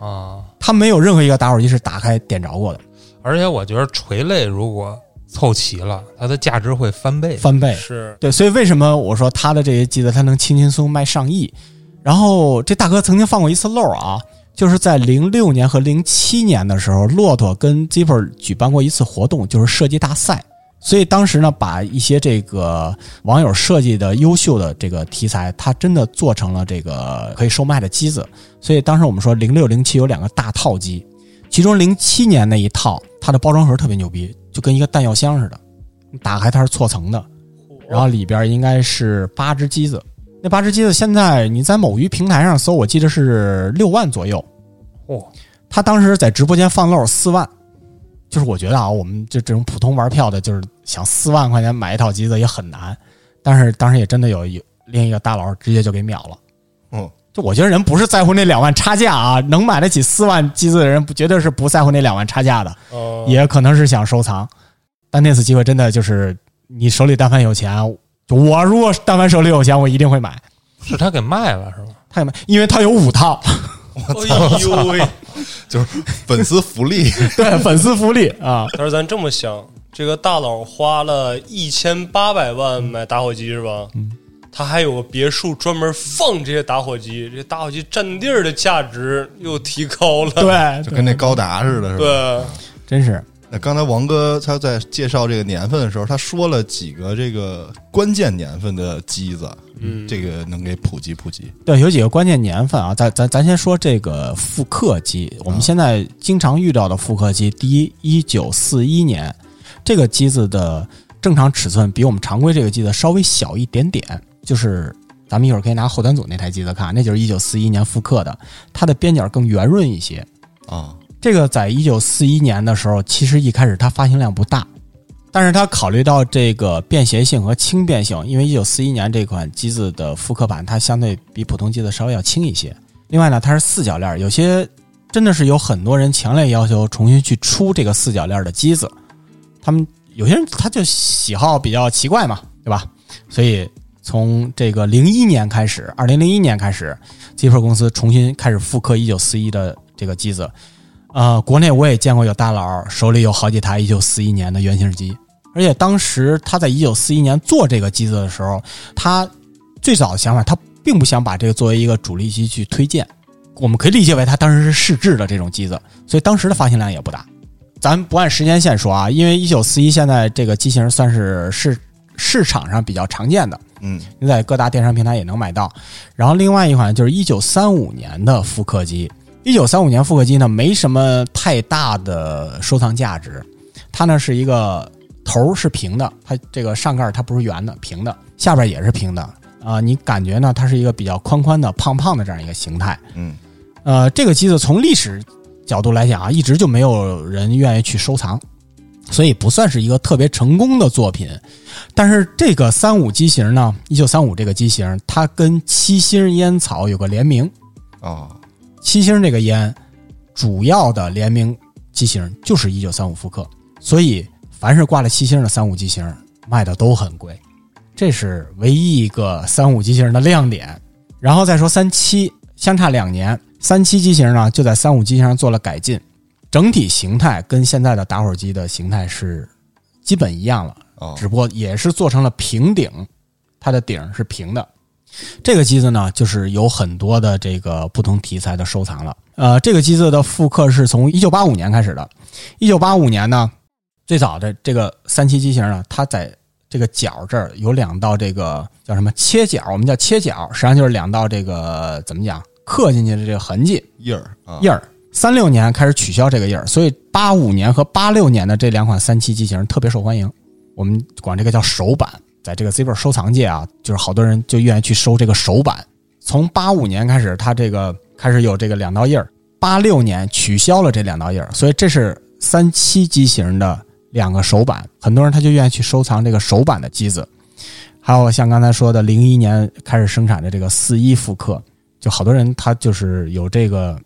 啊，他没有任何一个打火机是打开点着过的。而且我觉得垂类如果凑齐了，它的价值会翻倍，翻倍是对。所以为什么我说他的这些机子，他能轻轻松松卖上亿？然后这大哥曾经放过一次漏啊，就是在零六年和零七年的时候，骆驼跟 Zippo 举办过一次活动，就是设计大赛。所以当时呢，把一些这个网友设计的优秀的这个题材，它真的做成了这个可以售卖的机子。所以当时我们说，零六零七有两个大套机。其中零七年那一套，它的包装盒特别牛逼，就跟一个弹药箱似的。打开它是错层的，然后里边应该是八只机子。那八只机子现在你在某鱼平台上搜，我记得是六万左右。哦，他当时在直播间放漏四万，就是我觉得啊，我们就这种普通玩票的，就是想四万块钱买一套机子也很难。但是当时也真的有有另一个大佬直接就给秒了。嗯，就我觉得人不是在乎那两万差价啊，能买得起四万机子的人，不绝对是不在乎那两万差价的，哦也可能是想收藏。但那次机会真的就是你手里但凡有钱，就我如果但凡手里有钱，我一定会买。是他给卖了是吗？他给卖，因为他有五套，哎呦喂！就是粉丝福利，对粉丝福利啊。但是咱这么想，这个大佬花了一千八百万买打火机是吧？嗯，他还有个别墅专门放这些打火机，这打火机占地儿的价值又提高了。对，就跟那高达似的，是吧？对，真是那刚才王哥他在介绍这个年份的时候，他说了几个这个关键年份的机子，嗯这个能给普及普及？对，有几个关键年份啊，咱咱咱先说这个复刻机，我们现在经常遇到的复刻机，第一，一九四一年这个机子的正常尺寸比我们常规这个机子稍微小一点点，就是咱们一会儿可以拿后端组那台机子看，那就是一九四一年复刻的，它的边角更圆润一些。啊，这个在一九四一年的时候，其实一开始它发行量不大，但是它考虑到这个便携性和轻便性，因为一九四一年这款机子的复刻版它相对比普通机子稍微要轻一些。另外呢，它是四角链，有些真的是有很多人强烈要求重新去出这个四角链的机子，他们有些人他就喜好比较奇怪嘛，对吧？所以从这个零一年开始，二零零一年开始 z i p 公司重新开始复刻一九四一的这个机子。呃，国内我也见过有大佬手里有好几台一九四一年的原型机，而且当时他在一九四一年做这个机子的时候，他最早的想法，他并不想把这个作为一个主力机去推荐，我们可以理解为他当时是试制的这种机子，所以当时的发行量也不大。咱不按时间线说啊，因为一九四一现在这个机型算是市市场上比较常见的，嗯，你在各大电商平台也能买到。然后另外一款就是一九三五年的复刻机，一九三五年复刻机呢没什么太大的收藏价值，它呢是一个头儿是平的，它这个上盖儿它不是圆的，平的，下边也是平的啊、你感觉呢它是一个比较宽宽的、胖胖的这样一个形态。嗯，呃，这个机子从历史角度来讲啊，一直就没有人愿意去收藏，所以不算是一个特别成功的作品。但是这个三五机型呢，一九三五这个机型，它跟七星烟草有个联名。哦，七星这个烟主要的联名机型就是一九三五复刻，所以凡是挂了七星的三五机型卖的都很贵，这是唯一一个三五机型的亮点。然后再说三七，相差两年，三七机型呢就在三五机型上做了改进，整体形态跟现在的打火机的形态是基本一样了。哦，只不过也是做成了平顶，它的顶是平的。这个机子呢，就是有很多的这个不同题材的收藏了。呃，这个机子的复刻是从一九八五年开始的。一九八五年呢，最早的这个三七机型呢，它在这个角这儿有两道这个叫什么切角，我们叫切角，实际上就是两道这个怎么讲刻进去的这个痕迹。印儿啊，印儿。三六年开始取消这个印儿，所以八五年和八六年的这两款三七机型特别受欢迎。我们管这个叫首版，在这个 Zipper 收藏界啊，就是好多人就愿意去收这个手版。从八五年开始，它这个开始有这个两道印儿，八六年取消了这两道印儿，所以这是三七机型的两个手版，很多人他就愿意去收藏这个手版的机子。还有像刚才说的，零一年开始生产的这个四一复刻，就好多人他就是有这个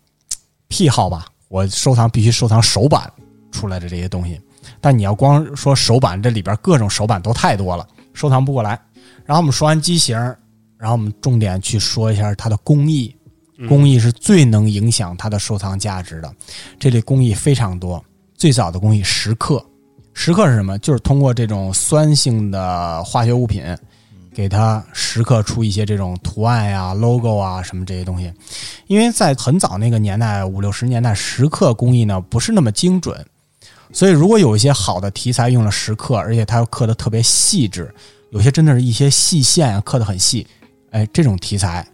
癖好吧，我收藏必须收藏手版出来的这些东西。但你要光说手版，这里边各种手版都太多了，收藏不过来。然后我们说完机型，然后我们重点去说一下它的工艺，工艺是最能影响它的收藏价值的。这类工艺非常多，最早的工艺石刻，石刻是什么？就是通过这种酸性的化学物品，给它石刻出一些这种图案呀、logo 啊什么这些东西。因为在很早那个年代，五六十年代，石刻工艺呢不是那么精准，所以如果有一些好的题材用了蚀刻，而且它又刻的特别细致，有些真的是一些细线啊刻的很细，哎，这种题材、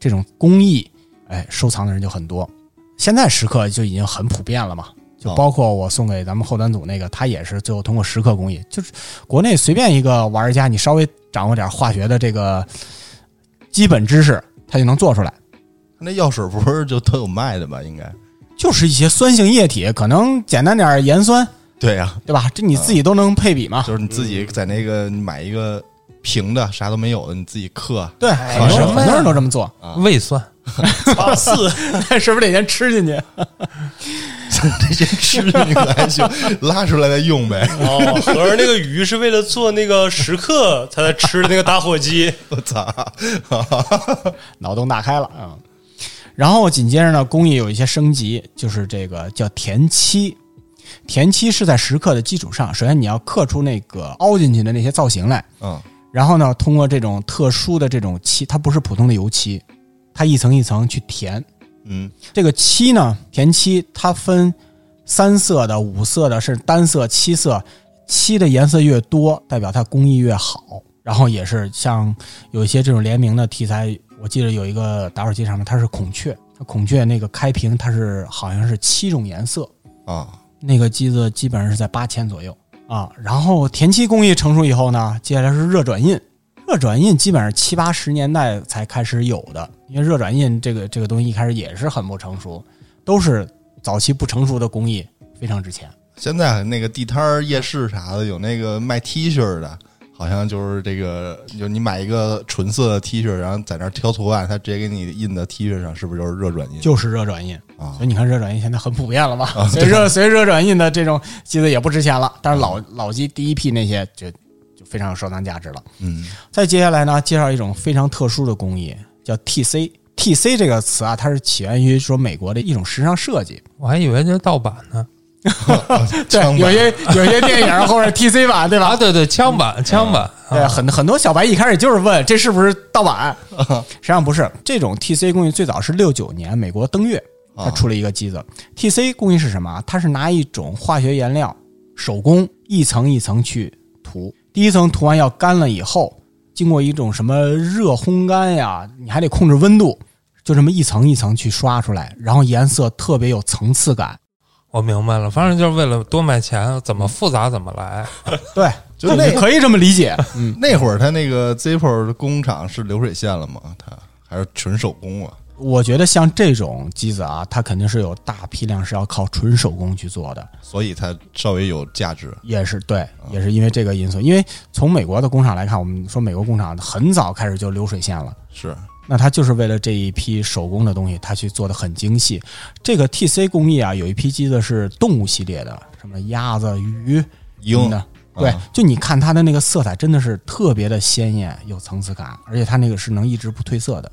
这种工艺，哎，收藏的人就很多。现在蚀刻就已经很普遍了嘛，就包括我送给咱们后端组那个，他也是最后通过蚀刻工艺，就是国内随便一个玩家，你稍微掌握点化学的这个基本知识，他就能做出来。那药水不是就都有卖的吧？应该就是一些酸性液体，可能简单点盐酸，对呀、对吧？这你自己都能配比嘛。就是你自己在那个买一个平的，啥都没有的，你自己刻。对，很多什么呀很多人都这么做，胃酸，八四是不是得先吃进去？这些吃进去可还行，拉出来再用呗。哦，合着那个鱼是为了做那个食客才在吃的那个打火机。我操！脑洞大开了啊！然后紧接着呢，工艺有一些升级，就是这个叫填漆。填漆是在石刻的基础上，首先你要刻出那个凹进去的那些造型来，嗯然后呢，通过这种特殊的这种漆，它不是普通的油漆，它一层一层去填。嗯这个漆呢，填漆它分三色的、五色的，是单色、七色。漆的颜色越多，代表它工艺越好。然后也是像有一些这种联名的题材，我记得有一个打火机上面它是孔雀，它孔雀那个开屏它是好像是七种颜色，啊那个机子基本上是在八千左右啊。然后田七工艺成熟以后呢，接下来是热转印。热转印基本上七八十年代才开始有的，因为热转印这个这个东西一开始也是很不成熟，都是早期不成熟的工艺，非常值钱。现在那个地摊儿、夜市啥的，有那个卖 T 恤的，好像就是这个，就你买一个纯色的 T 恤，然后在那儿挑图案，他直接给你印的 T 恤上，是不是就是热转印？就是热转印，啊所以你看热转印现在很普遍了嘛。所以热随着热转印的这种机子也不值钱了，但是老老机第一批那些就就非常有收藏价值了。嗯再接下来呢，介绍一种非常特殊的工艺，叫 TC。TC 这个词啊，它是起源于说美国的一种时尚设计。我还以为这是盗版呢。对，有些有些电影 或者 TC 版，对吧？啊，对对，枪版枪版，对，啊很很多小白一开始就是问这是不是盗版，实际上不是。这种 TC 工艺最早是六九年美国登月，它出了一个机子。TC 工艺是什么啊？它是拿一种化学颜料，手工一层一层去涂。第一层涂完要干了以后，经过一种什么热烘干呀，你还得控制温度，就这么一层一层去刷出来，然后颜色特别有层次感。我明白了，反正就是为了多卖钱，怎么复杂怎么来。对，就那你可以这么理解。嗯，那会儿他那个 Zippo 的工厂是流水线了吗？他还是纯手工啊？我觉得像这种机子啊，它肯定是有大批量是要靠纯手工去做的，所以它稍微有价值。也是对，也是因为这个因素。因为从美国的工厂来看，我们说美国工厂很早开始就流水线了，是那它就是为了这一批手工的东西，它去做的很精细。这个 TC 工艺啊，有一批机子是动物系列的，什么鸭子、鱼、鹰的。对啊，就你看它的那个色彩，真的是特别的鲜艳，有层次感，而且它那个是能一直不褪色的。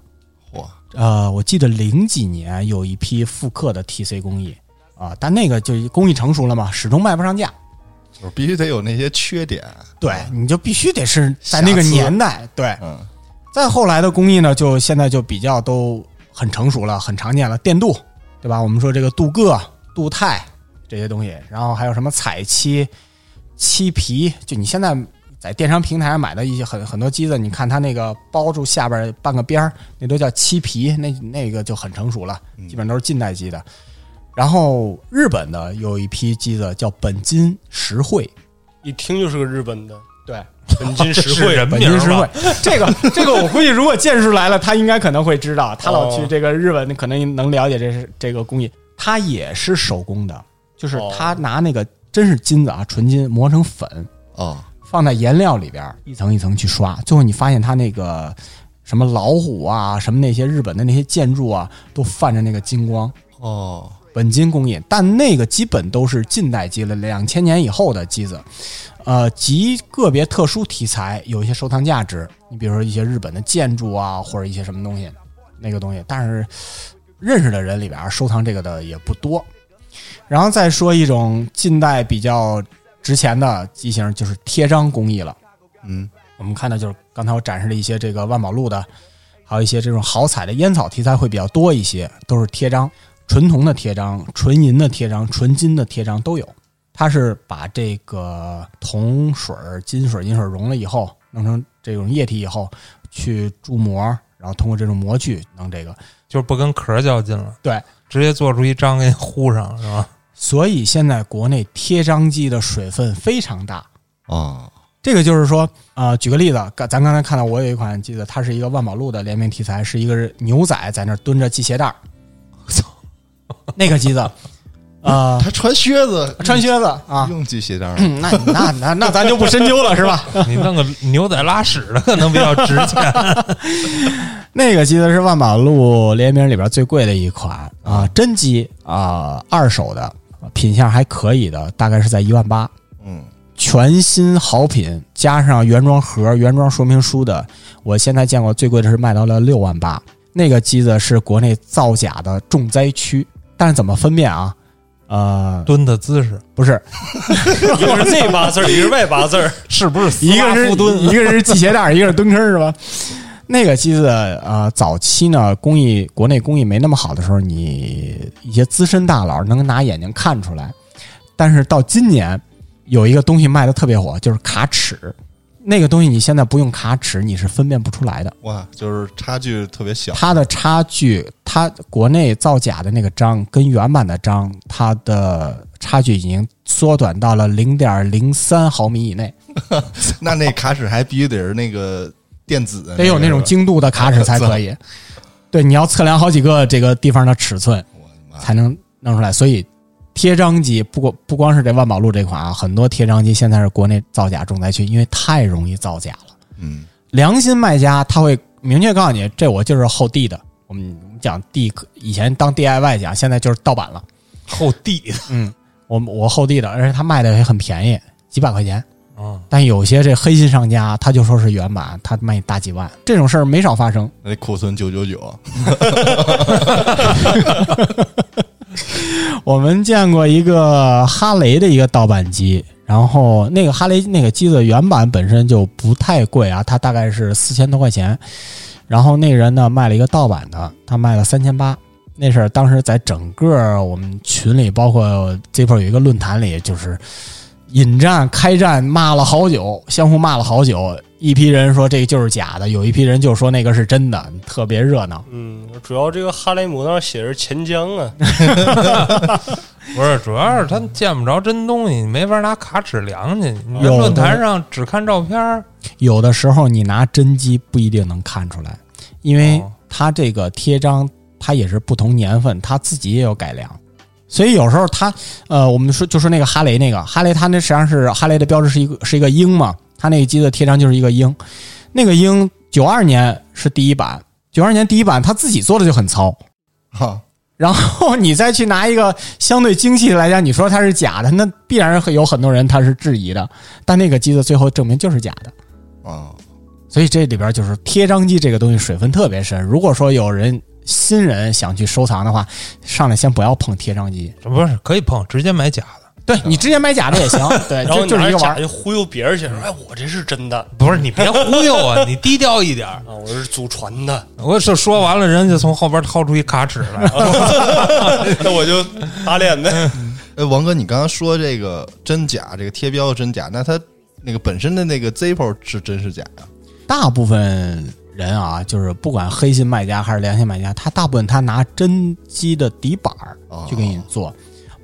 嚯，呃，我记得零几年有一批复刻的 TC 工艺啊，但那个就工艺成熟了嘛，始终卖不上价。就是必须得有那些缺点。对，你就必须得是在那个年代。对，嗯再后来的工艺呢，就现在就比较都很成熟了，很常见了，电镀，对吧？我们说这个镀铬、镀钛这些东西，然后还有什么彩漆、漆皮，就你现在在电商平台上买的一些很很多机子，你看它那个包住下边半个边儿，那都叫漆皮，那那个就很成熟了，基本都是近代机的。然后日本的有一批机子叫本金实惠，一听就是个日本的对，本金实惠，本金实惠？，这个这个我估计如果剑叔来了，他应该可能会知道。他老去哦这个日本，可能能了解这是这个工艺。他也是手工的，就是哦他拿那个真是金子啊，纯金磨成粉，啊，放在颜料里边一层一层去刷，最后你发现他那个什么老虎啊，什么那些日本的那些建筑啊，都泛着那个金光。哦，本金工艺，但那个基本都是近代机了，两千年以后的机子，呃，极个别特殊题材有一些收藏价值。你比如说一些日本的建筑啊，或者一些什么东西，那个东西，但是认识的人里边收藏这个的也不多。然后再说一种近代比较值钱的机型，就是贴章工艺了。嗯，我们看到就是刚才我展示了一些这个万宝路的，还有一些这种好彩的烟草题材会比较多一些，都是贴章，纯铜的贴章、纯银的贴章、纯金的贴章都有。它是把这个铜水儿、金水、银水儿融了以后，弄成这种液体以后，去注模，然后通过这种模具弄这个。就是不跟壳较劲了，对，直接做出一章给你糊上，是吧？所以现在国内贴章机的水分非常大。哦，这个就是说，呃，举个例子，刚咱刚才看到我有一款记得，它是一个万宝路的联名题材，是一个牛仔在那儿蹲着系鞋带儿。那个机子，啊，他穿靴子，穿靴子啊不，用系鞋带儿。嗯那那那那 咱就不深究了，是吧？你弄个牛仔拉屎的可能比较值钱。那个机子是万宝路联名里边最贵的一款啊，真机啊，二手的，品相还可以的，大概是在一万八。嗯，全新好品，加上原装盒、原装说明书的，我现在见过最贵的是卖到了六万八。那个机子是国内造假的重灾区，但是怎么分辨啊？呃，蹲的姿势不是，一个是内八字儿，一个是外八字儿。是不是一个是夫蹲？一个是系鞋带儿，一个是蹲坑，是吧？那个机子呃，早期呢工艺国内工艺没那么好的时候，你一些资深大佬能拿眼睛看出来。但是到今年，有一个东西卖的特别火，就是卡尺。那个东西你现在不用卡尺，你是分辨不出来的。哇，就是差距特别小。它的差距，它国内造假的那个章跟原版的章，它的差距已经缩短到了零点零三毫米以内。那那卡尺还必须得是那个电子的，得有那种精度的卡尺才可以。对，你要测量好几个这个地方的尺寸才能弄出来。所以贴章机不过不光是这万宝路这款啊，很多贴章机现在是国内造假重灾区，因为太容易造假了。嗯，良心卖家他会明确告诉你，这我就是后地的。我们我们讲地，以前当 DIY 讲，现在就是盗版了。后地嗯，我我后地的，而且他卖的也很便宜，几百块钱。嗯，但有些这黑心商家，他就说是原版，他卖你大几万，这种事儿没少发生。那库存九九九，我们见过一个哈雷的一个盗版机，然后那个哈雷那个机子原版本身就不太贵啊，它大概是四千多块钱，然后那人呢卖了一个盗版的，他卖了三千八。那事儿当时在整个我们群里，包括这块有一个论坛里，就是引战、开战，骂了好久，相互骂了好久。一批人说这个就是假的，有一批人就说那个是真的，特别热闹。嗯，主要这个哈雷姆那写着钱江啊，不是，主要是他见不着真东西，你没法拿卡尺量去。你有论坛上只看照片儿，有的时候你拿真机不一定能看出来，因为哦它这个贴章它也是不同年份，它自己也有改良，所以有时候它呃，我们说就说那个哈雷那个哈雷，它那实际上是哈雷的标志是一个是一个鹰嘛，它那个机子贴章就是一个鹰，那个鹰九二年是第一版，九二年第一版他自己做的就很糙，哈，然后你再去拿一个相对精细的来讲，你说它是假的，那必然会有很多人他是质疑的，但那个机子最后证明就是假的。啊，所以这里边就是贴章机这个东西水分特别深。如果说有人新人想去收藏的话，上来先不要碰贴章机，不是可以碰，直接买假的。对你直接买假的也行，对，然后就就是一个玩。就忽悠别人去说，哎，我这是真的啊，不是你别忽悠啊，你低调一点儿。我是祖传的，我是说完了，人家从后边掏出一卡尺来，那我就打脸呗。哎，王哥，你刚刚说这个真假，这个贴标真假，那它那个本身的那个 Zippo 是真是假呀？大部分人啊，就是不管黑心卖家还是良心卖家，他大部分他拿真机的底板儿哦去给你做，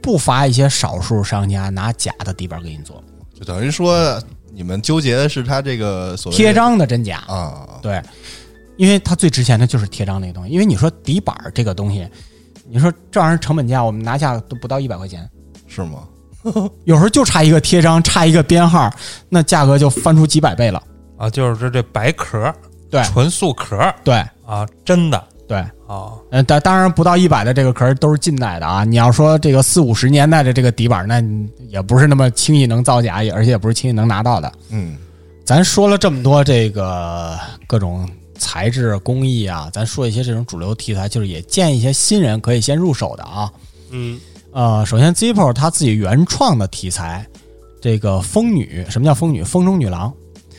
不乏一些少数商家拿假的底板儿给你做，就等于说你们纠结的是它这个所谓贴章的真假。啊，对，因为它最值钱的就是贴章那个东西。因为你说底板儿这个东西，你说这玩意儿成本价，我们拿下都不到一百块钱，是吗？有时候就差一个贴章，差一个编号，那价格就翻出几百倍了。啊，就是这这白壳，对纯素壳对啊，真的对，哦，呃，当当然不到一百的这个壳儿都是近代的啊。你要说这个四五十年代的这个底板儿，那也不是那么轻易能造假，也而且也不是轻易能拿到的。嗯，咱说了这么多这个各种材质工艺啊，咱说一些这种主流题材，就是也建议一些新人可以先入手的啊。嗯，呃，首先 Zippo 它自己原创的题材，这个风女，什么叫风女？风中女郎。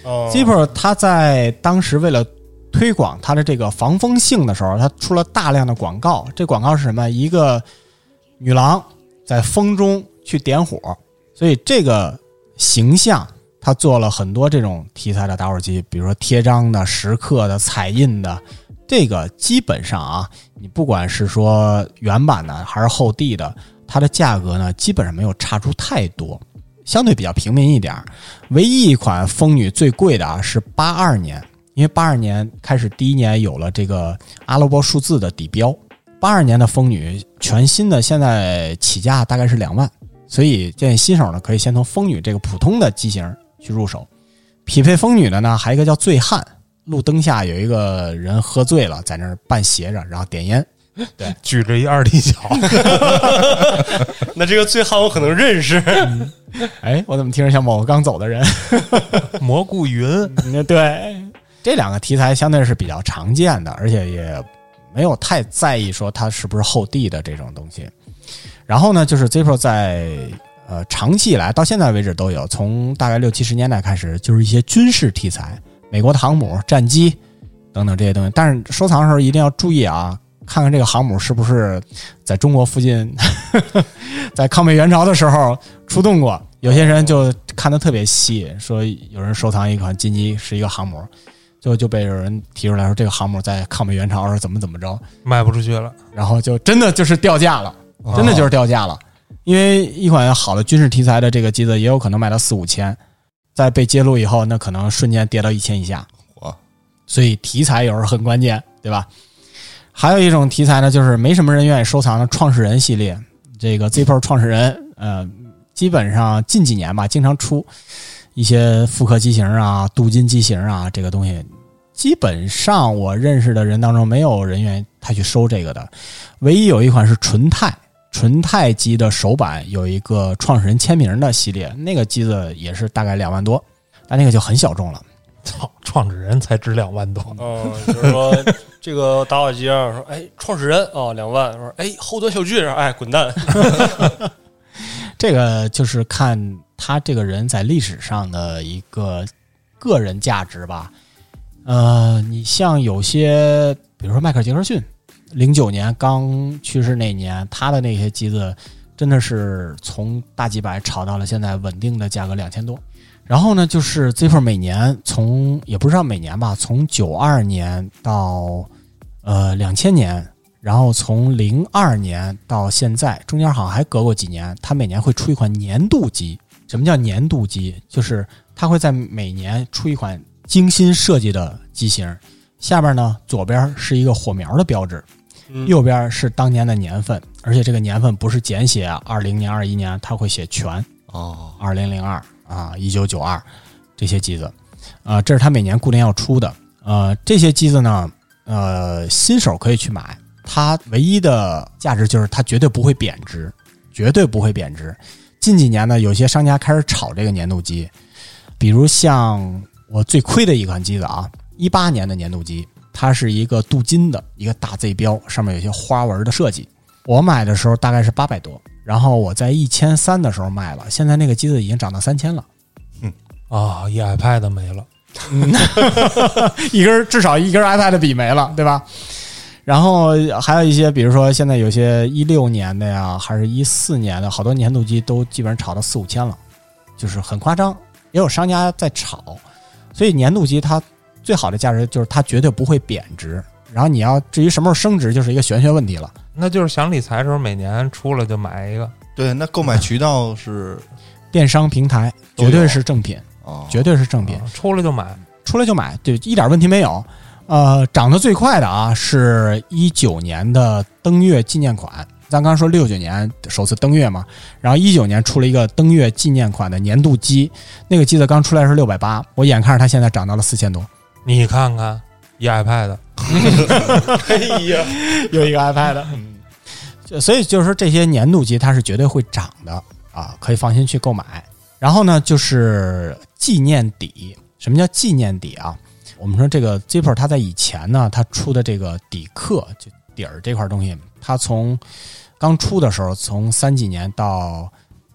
哦 Zippo 它在当时为了推广它的这个防风性的时候，它出了大量的广告。这广告是什么？一个女郎在风中去点火，所以这个形象它做了很多这种题材的打火机，比如说贴章的、石刻的、彩印的。这个基本上啊，你不管是说原版的还是后地的，它的价格呢基本上没有差出太多，相对比较平民一点。唯一一款风女最贵的啊是八二年，因为八二年开始第一年有了这个阿拉伯数字的底标，八二年的风女全新的，现在起价大概是两万，所以建议新手呢可以先从风女这个普通的机型去入手。匹配风女的呢，还有一个叫醉汉，路灯下有一个人喝醉了，在那儿半斜着，然后点烟。对 举着一二踢脚，那这个醉汉我可能认识，哎，我怎么听着像某个刚走的人？蘑菇云，嗯对，这两个题材相对是比较常见的，而且也没有太在意说它是不是后地的这种东西。然后呢，就是 Zippo 在呃长期以来到现在为止都有，从大概六七十年代开始，就是一些军事题材，美国的航母、战机等等这些东西。但是收藏的时候一定要注意啊，看看这个航母是不是在中国附近，在抗美援朝的时候出动过。有些人就看得特别细，说有人收藏一款金鸡是一个航母，最后就被有人提出来说这个航母在抗美援朝时候怎么怎么着，卖不出去了。然后就真的就是掉价了，真的就是掉价了。因为一款好的军事题材的这个机子也有可能卖到四五千，在被揭露以后，那可能瞬间跌到一千以下。哇，所以题材有时候很关键，对吧？还有一种题材呢，就是没什么人愿意收藏的创始人系列。这个 Zippo 创始人，呃，基本上近几年吧，经常出一些复刻机型啊、镀金机型啊，这个东西，基本上我认识的人当中，没有人愿意他去收这个的。唯一有一款是纯钛，纯钛机的手板有一个创始人签名的系列，那个机子也是大概两万多，但那个就很小众了。操，创始人才值两万多，嗯，就是说这个打火机啊说，哎，创始人啊，两万，说，哎，后端小巨人，哎，滚蛋，这个就是看他这个人在历史上的一个个人价值吧。呃，你像有些，比如说迈克尔·杰克逊，零九年刚去世那年，他的那些机子真的是从大几百炒到了现在稳定的价格两千多。然后呢，就是 Zippo 每年从也不知道每年吧，从九二年到呃两千年，然后从零二年到现在，中间好像还隔过几年，它每年会出一款年度机。什么叫年度机？就是它会在每年出一款精心设计的机型，下边呢左边是一个火苗的标志，嗯右边是当年的年份，而且这个年份不是简写二零年、二一年，它会写全。哦，二零零二啊，一九九二这些机子，啊，这是它每年固定要出的。呃，这些机子呢，呃，新手可以去买，它唯一的价值就是它绝对不会贬值，绝对不会贬值。近几年呢，有些商家开始炒这个年度机，比如像我最亏的一款机子啊，一八年的年度机，它是一个镀金的一个大 Z 标，上面有些花纹的设计。我买的时候大概是八百多，然后我在一千三的时候卖了，现在那个机子已经涨到三千了，嗯啊，一 iPad 没了，一根至少一根 iPad 笔没了，对吧？然后还有一些，比如说现在有些一六年的呀，还是一四年的，好多年度机都基本上炒到四五千了，就是很夸张。也有商家在炒，所以年度机它最好的价值就是它绝对不会贬值。然后你要至于什么时候升值，就是一个玄学问题了。那就是想理财的时候，每年出了就买一个。对，那购买渠道是电商平台绝对是正品，哦，绝对是正品。啊出了就买，出来就买，对，一点问题没有。呃，涨得最快的啊，是一九年的登月纪念款。咱刚说六九年首次登月嘛，然后一九年出了一个登月纪念款的年度机，那个机子刚出来是六百八，我眼看着它现在涨到了四千多，你看看一 iPad，哎呀，有一个 iPad，嗯，所以就是说这些年度机它是绝对会涨的啊，可以放心去购买。然后呢，就是纪念底，什么叫纪念底啊？我们说这个 Zipper 它在以前呢，它出的这个底壳就底儿这块东西，它从刚出的时候，从三几年到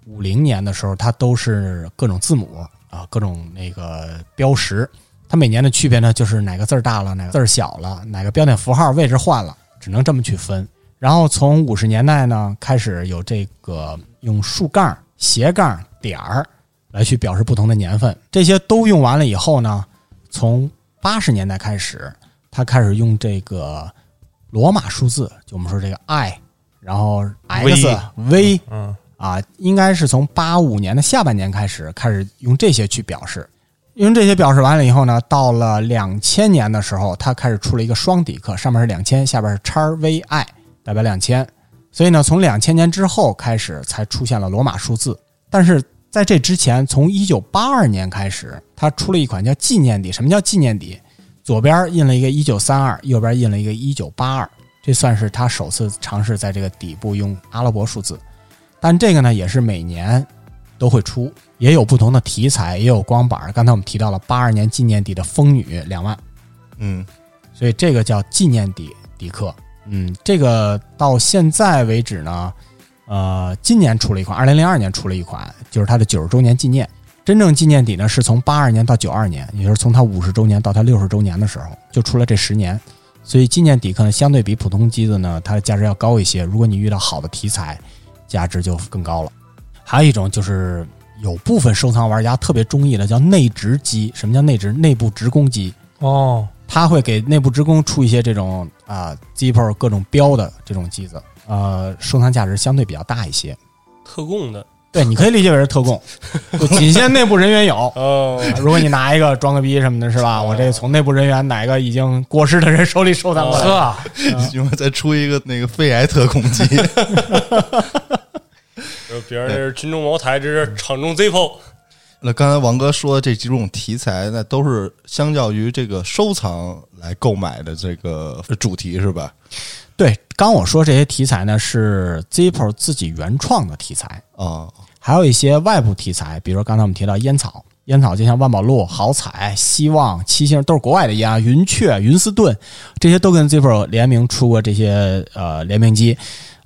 五零年的时候，它都是各种字母啊，各种那个标识。它每年的区别呢，就是哪个字儿大了，哪个字儿小了，哪个标点符号位置换了，只能这么去分。然后从五十年代呢开始有这个用竖杠、斜杠、点儿来去表示不同的年份，这些都用完了以后呢，从八十年代开始，他开始用这个罗马数字，就我们说这个 I，然后 X、V 嗯，啊，应该是从八五年的下半年开始，开始用这些去表示。用这些表示完了以后呢，到了两千年的时候，它开始出了一个双底壳，上面是两千，下边是叉 VI，代表两千。所以呢，从两千年之后开始才出现了罗马数字。但是在这之前，从一九八二年开始，它出了一款叫纪念底。什么叫纪念底？左边印了一个一九三二，右边印了一个一九八二，这算是他首次尝试在这个底部用阿拉伯数字。但这个呢，也是每年都会出，也有不同的题材，也有光板。刚才我们提到了八二年纪念底的风女两万，嗯，所以这个叫纪念底底刻。嗯，这个到现在为止呢，呃，今年出了一款，二零零二年出了一款，就是它的九十周年纪念。真正纪念底呢，是从八二年到九二年，也就是从它五十周年到它六十周年的时候，就出了这十年。所以纪念底可能相对比普通机子呢，它的价值要高一些。如果你遇到好的题材，价值就更高了。还有一种就是有部分收藏玩家特别中意的，叫内直机。什么叫内直？内部直供机。哦，它会给内部职工出一些这种啊 Zippo 各种标的这种机子，呃，收藏价值相对比较大一些。特供的。对，你可以理解为是特供，就仅限内部人员有。哦，如果你拿一个装个逼什么的，是吧？我这从内部人员哪个已经过世的人手里收藏过来，呵，因为再出一个那个肺癌特供机，就是别人这是军中茅台，这是场中 Zippo，那刚才王哥说的这几种题材，那都是相较于这个收藏来购买的这个主题是吧？对，刚我说这些题材呢是 Zippo 自己原创的题材，啊，还有一些外部题材，比如说刚才我们提到烟草，烟草就像万宝路、好彩、希望、七星都是国外的烟啊，云雀、云斯顿这些都跟 Zippo 联名出过这些呃联名机。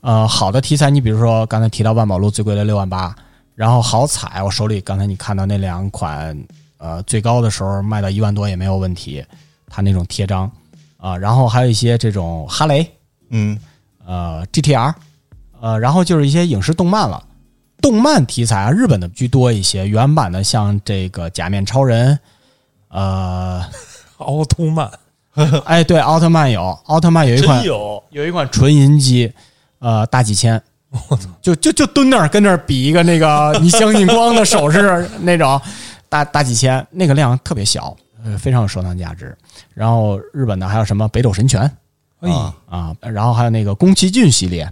呃，好的题材，你比如说刚才提到万宝路最贵的六万八，然后好彩我手里刚才你看到那两款，呃，最高的时候卖到一万多也没有问题，它那种贴章啊、然后还有一些这种哈雷，嗯，呃 GTR，呃，然后就是一些影视动漫了，动漫题材啊，日本的居多一些，原版的像这个假面超人，呃，奥特曼，哎，对，奥特曼有，奥特曼有一款真有。有一款纯银机，呃，大几千，就就就蹲那儿跟那儿比一个那个 你相信光的手势那种，大大几千，那个量特别小，呃，非常有收藏价值。然后日本的还有什么北斗神拳哎，啊啊，然后还有那个宫崎骏系列，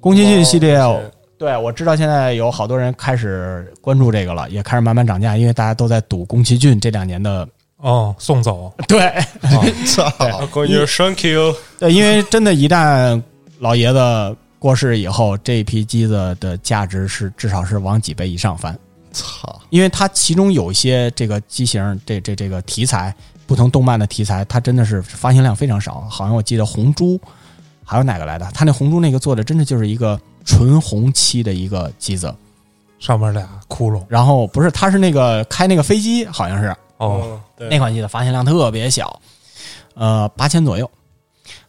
宫崎骏系列，哦对我知道现在有好多人开始关注这个了，也开始慢慢涨价，因为大家都在赌宫崎骏这两年的哦，送走，对 操，啊，关键是 Thank you，对，因为真的，一旦老爷子过世以后，这一批机子的价值是至少是往几倍以上翻，操，因为它其中有一些这个机型，这这这个题材，不同动漫的题材，它真的是发行量非常少。好像我记得红猪，还有哪个来的？它那红猪那个做的真的就是一个纯红漆的一个机子，上面俩窟窿，然后不是，它是那个开那个飞机，好像是哦，那款机子发行量特别小，呃，八千左右。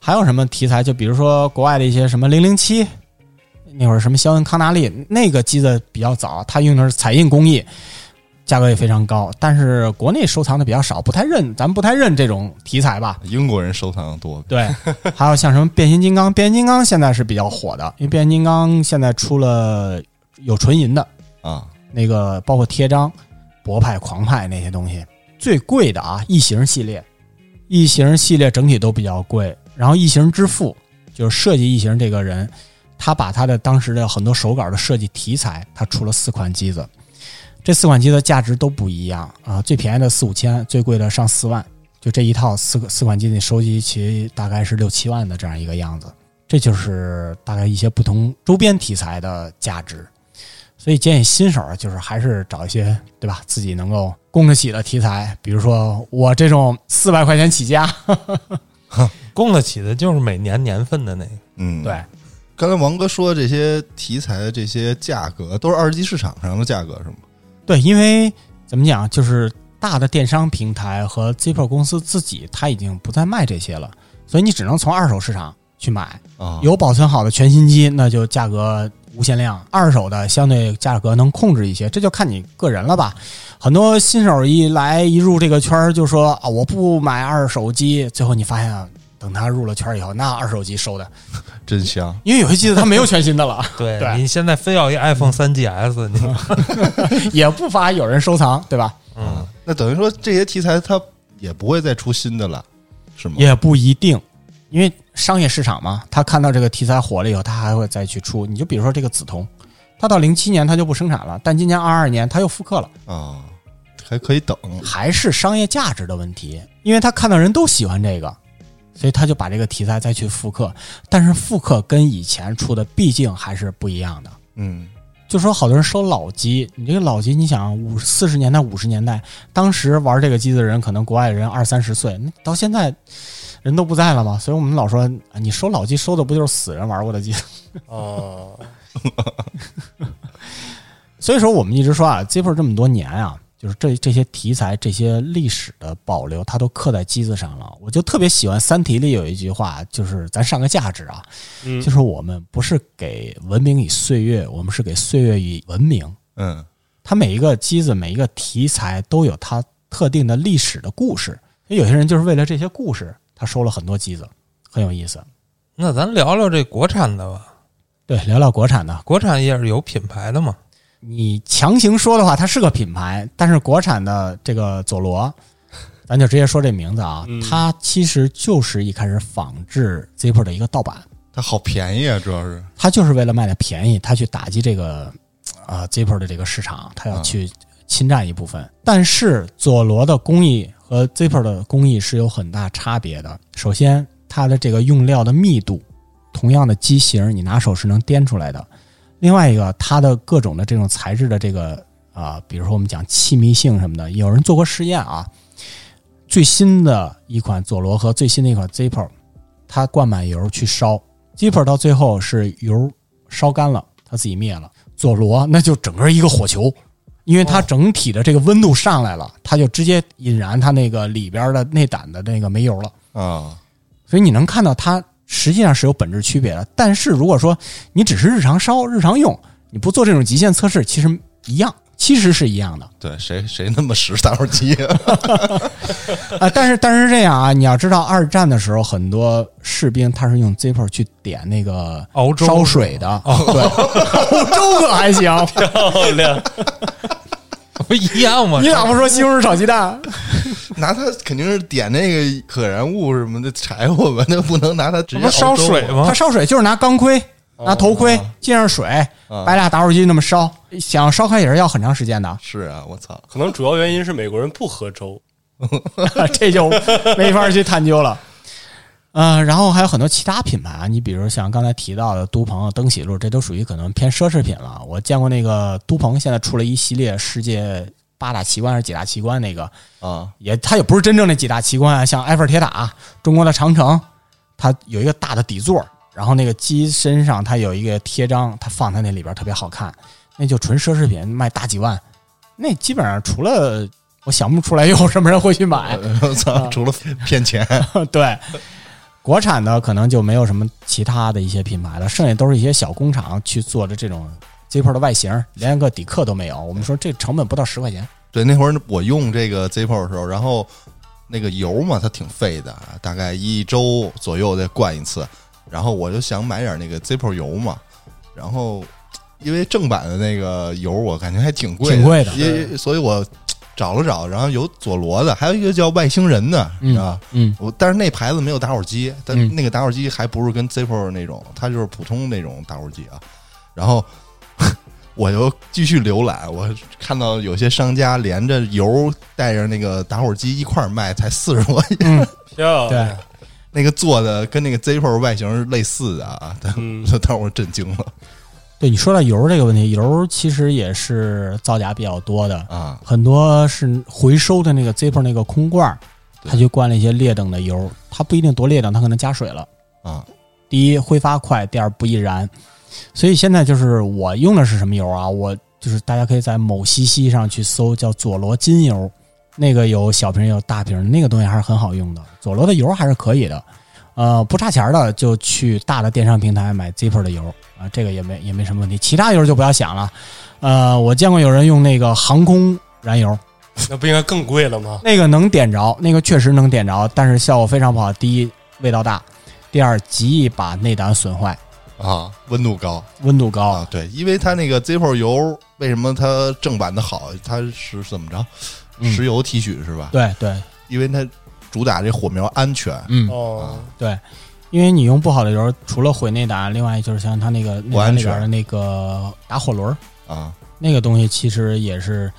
还有什么题材？就比如说国外的一些什么零零七，那会儿什么肖恩康纳利那个机子比较早，它用的是彩印工艺，价格也非常高，但是国内收藏的比较少，不太认，咱们不太认这种题材吧。英国人收藏的多，对，还有像什么变形金刚，变形金刚现在是比较火的，因为变形金刚现在出了有纯银的，啊，那个包括贴章、博派、狂派那些东西，最贵的啊，异形系列，异形系列整体都比较贵。然后异形之父就是设计异形这个人，他把他的当时的很多手稿的设计题材，他出了四款机子，这四款机子价值都不一样啊，最便宜的四五千，最贵的上四万，就这一套四个四款机子你收集齐大概是六七万的这样一个样子，这就是大概一些不同周边题材的价值。所以建议新手啊，就是还是找一些对吧，自己能够供得起的题材，比如说我这种四百块钱起家，供得起的就是每年年份的那个，嗯，对。刚才王哥说的这些题材的这些价格，都是二级市场上的价格是吗？对，因为怎么讲，就是大的电商平台和 Zippo 公司自己，它已经不再卖这些了，所以你只能从二手市场去买。啊，有保存好的全新机，那就价格无限量；二手的相对价格能控制一些，这就看你个人了吧。很多新手一来一入这个圈儿，就说啊，我不买二手机，最后你发现啊，等他入了圈儿以后，那二手机收的，真香。因为有些机子它没有全新的了，对对你现在非要一 iPhone 三 GS，你也不乏有人收藏，对吧？嗯，那等于说这些题材它也不会再出新的了，是吗？也不一定，因为商业市场嘛，他看到这个题材火了以后，他还会再去出。你就比如说这个紫铜，他到零七年他就不生产了，但今年二二年他又复刻了，啊，还可以等。还是商业价值的问题，因为他看到人都喜欢这个，所以他就把这个题材再去复刻。但是复刻跟以前出的毕竟还是不一样的。嗯，就说好多人收老机，你这个老机，你想五四十年代、五十年代，当时玩这个机子的人，可能国外人二三十岁，那到现在人都不在了嘛，所以我们老说，啊你收老机收的不就是死人玩过的机？哦，所以说我们一直说啊，Zippo 这么多年啊，就是这这些题材、这些历史的保留，它都刻在机子上了。我就特别喜欢《三体》里有一句话，就是咱上个价值啊，嗯就是我们不是给文明以岁月，我们是给岁月以文明。嗯，它每一个机子、每一个题材都有它特定的历史的故事。有些人就是为了这些故事，他收了很多机子，很有意思。那咱聊聊这国产的吧，对，聊聊国产的，国产也是有品牌的嘛。你强行说的话，它是个品牌，但是国产的这个佐罗，咱就直接说这名字啊，嗯它其实就是一开始仿制 Zippo 的一个盗版，它好便宜啊，主要是。它就是为了卖的便宜，它去打击这个啊、Zippo 的这个市场，它要去侵占一部分。但是佐罗的工艺和 Zippo 的工艺是有很大差别的。首先，它的这个用料的密度，同样的机型，你拿手是能掂出来的。另外一个，它的各种的这种材质的这个啊、比如说我们讲气密性什么的，有人做过试验啊。最新的一款佐罗和最新的一款 Zippo，它灌满油去烧，Zippo 到最后是油烧干了，它自己灭了。佐罗那就整个一个火球，因为它整体的这个温度上来了，它就直接引燃它那个里边的内胆的那个煤油了。啊，所以你能看到它实际上是有本质区别的。但是如果说你只是日常烧、日常用，你不做这种极限测试，其实一样，其实是一样的对，谁谁那么使打火机啊？啊。但是但是这样啊，你要知道，二战的时候很多士兵他是用 Zippo 去点那个熬粥烧水的，对，熬粥可还行。漂亮，不一样吗？你咋不说西红柿炒鸡蛋？拿它肯定是点那个可燃物什么的柴火吧，那不能拿它直接烧水吗它？烧水就是拿钢盔、拿头盔浸上水，啊摆俩打火机那么烧，想烧开也是要很长时间的，是啊，我操，可能主要原因是美国人不喝粥。这就没法去探究了。嗯、然后还有很多其他品牌啊，你比如像刚才提到的都鹏、登喜路，这都属于可能偏奢侈品了。我见过那个都鹏现在出了一系列世界八大奇观还是几大奇观那个，啊，也它也不是真正的几大奇观啊，像埃菲尔铁塔、中国的长城，它有一个大的底座，然后那个机身上它有一个贴章，它放在那里边特别好看，那就纯奢侈品，卖大几万，那基本上除了我想不出来有什么人会去买，我操，除了骗钱，对。国产的可能就没有什么其他的一些品牌了，剩下都是一些小工厂去做的这种 Zippo 的外形，连个底壳都没有。我们说这成本不到十块钱，对，那会儿我用这个 Zippo 的时候，然后那个油嘛，它挺费的，大概一周左右得灌一次。然后我就想买点那个 Zippo 油嘛，然后因为正版的那个油我感觉还挺贵，挺贵的因所以我找了找，然后有佐罗的，还有一个叫外星人的，嗯啊。嗯。我但是那牌子没有打火机，但嗯。那个打火机还不是跟 Zippo 那种，它就是普通那种打火机啊。然后 我就继续浏览，我看到有些商家连着油带着那个打火机一块儿卖，才四十多，嗯，漂亮，对，那个做的跟那个 Zippo 外形是类似的啊，但嗯，当时我震惊了对你说到油这个问题，油其实也是造假比较多的，啊！很多是回收的那个 Zippo 那个空罐儿，它就灌了一些劣等的油，它不一定多劣等，它可能加水了。啊，第一挥发快，第二不易燃。所以现在就是我用的是什么油啊？我就是大家可以在某西西上去搜，叫佐罗金油，那个有小瓶有大瓶，那个东西还是很好用的。佐罗的油还是可以的，呃，不差钱儿的就去大的电商平台买 Zippo 的油啊、这个也没也没什么问题。其他油就不要想了，呃，我见过有人用那个航空燃油，那不应该更贵了吗？那个能点着，那个确实能点着，但是效果非常不好。第一，味道大；第二，极易把内胆损坏，啊，温度高温度高。啊，对，因为它那个 Zippo 油为什么它正版的好？它是怎么着？嗯石油提取是吧？对对，因为它主打这火苗安全。嗯，哦，对。因为你用不好的油，除了毁内胆，另外就是像它那个内胆里边的那个打火轮儿，啊，那个东西其实也是，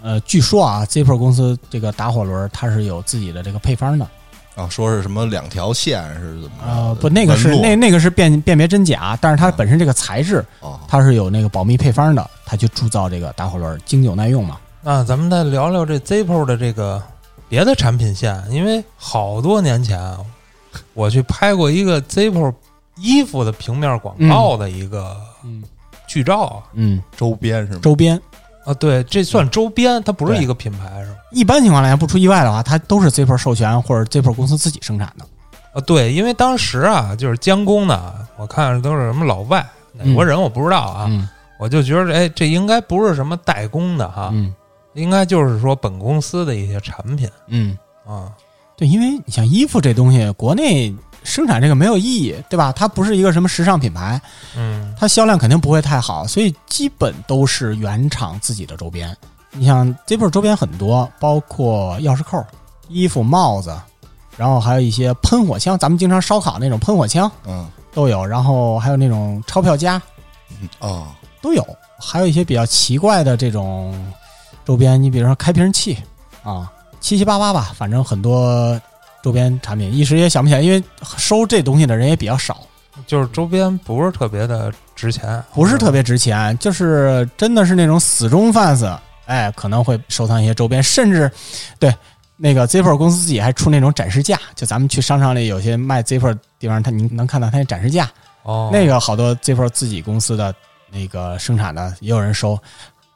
呃，据说啊，Zippo 公司这个打火轮儿它是有自己的这个配方的。啊，说是什么两条线是怎么啊，不，那个是那那个是辨辨别真假，但是它本身这个材质啊它是有那个保密配方的，它去铸造这个打火轮儿经久耐用嘛。那咱们再聊聊这 Zippo 的这个别的产品线，因为好多年前啊我去拍过一个 Zippo 衣服的平面广告的一个嗯剧照啊嗯，周边是吗？周边。啊，对，这算周边，它不是一个品牌是吗？一般情况来不出意外的话，它都是 Zippo 授权或者 Zippo 公司自己生产的。啊，对，因为当时啊，就是监工的，我看都是什么老外，哪国人我不知道啊，嗯。我就觉得，哎，这应该不是什么代工的哈，嗯应该就是说本公司的一些产品嗯，啊。对，因为你像衣服这东西，国内生产这个没有意义，对吧？它不是一个什么时尚品牌，嗯它销量肯定不会太好，所以基本都是原厂自己的周边。你像 Zippo 周边很多，包括钥匙扣、衣服、帽子，然后还有一些喷火枪，咱们经常烧烤那种喷火枪嗯都有，然后还有那种钞票夹嗯哦都有，还有一些比较奇怪的这种周边，你比如说开瓶器啊，七七八八吧，反正很多周边产品，一时也想不起来，因为收这东西的人也比较少。就是周边不是特别的值钱，不是特别值钱，就是真的是那种死忠 fans，哎，可能会收藏一些周边，甚至对那个 Zippo 公司自己还出那种展示架，就咱们去商场里有些卖 Zippo 地方，他你能看到他那展示架，哦，那个好多 Zippo 自己公司的那个生产的也有人收。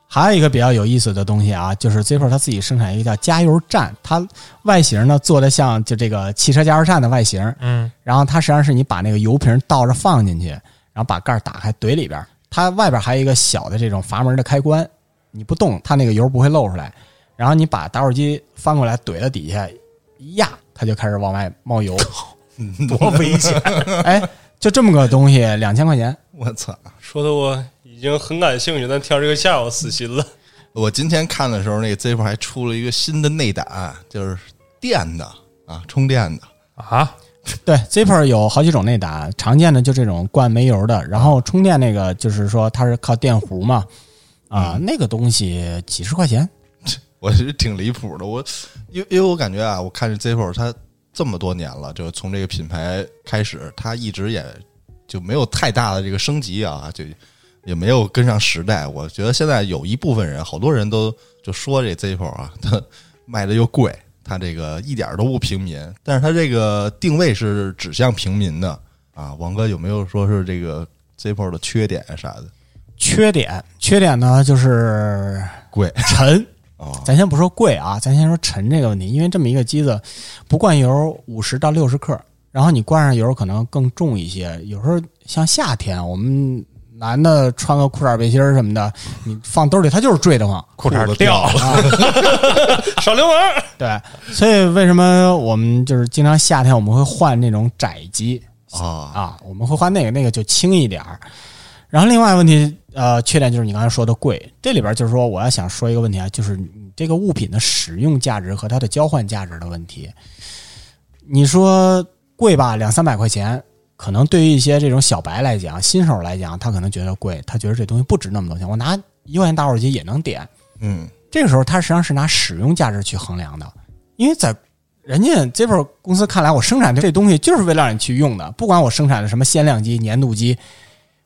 还有一个比较有意思的东西啊，就是 Zippo 它自己生产一个叫加油站，它外形呢做的像就这个汽车加油站的外形，嗯然后它实际上是你把那个油瓶倒着放进去，然后把盖儿打开怼里边儿，它外边还有一个小的这种阀门的开关，你不动，它那个油不会漏出来。然后你把打火机翻过来怼到底下，一压，它就开始往外冒油，多危险！哎，就这么个东西，两千块钱。我操！说的我已经很感兴趣，但挑这个价我死心了。我今天看的时候，那个 Zippo 还出了一个新的内胆，就是电的啊，充电的。啊，对，Zippo 有好几种内胆，常见的就这种灌煤油的，然后充电那个就是说它是靠电弧嘛，啊，那个东西几十块钱。我觉得挺离谱的。我因为因为我感觉啊，我看这 Zippo 它这么多年了，就从这个品牌开始，它一直也就没有太大的这个升级啊，就也没有跟上时代。我觉得现在有一部分人，好多人都就说这 Zippo 啊，它卖的又贵，它这个一点都不平民，但是它这个定位是指向平民的啊。王哥有没有说是这个 Zippo 的缺点啥的？缺点，缺点呢就是贵沉。哦，咱先不说贵啊，咱先说沉这个问题，因为这么一个机子不灌油五十到六十克，然后你灌上油可能更重一些。有时候像夏天，我们男的穿个裤衩背心什么的，你放兜里他就是坠得慌。裤衩裤子掉了，啊，耍流氓！对，所以为什么我们就是经常夏天我们会换那种窄机啊啊？我们会换那个，那个就轻一点儿。然后另外问题，呃，缺点就是你刚才说的贵。这里边就是说，我要想说一个问题啊，就是你这个物品的使用价值和它的交换价值的问题。你说贵吧，两三百块钱，可能对于一些这种小白来讲，新手来讲，他可能觉得贵，他觉得这东西不值那么多钱。我拿一块钱打火机也能点，嗯这个时候他实际上是拿使用价值去衡量的，因为在人家 Zippo 公司看来，我生产这东西就是为了让你去用的，不管我生产的什么限量机、粘度机，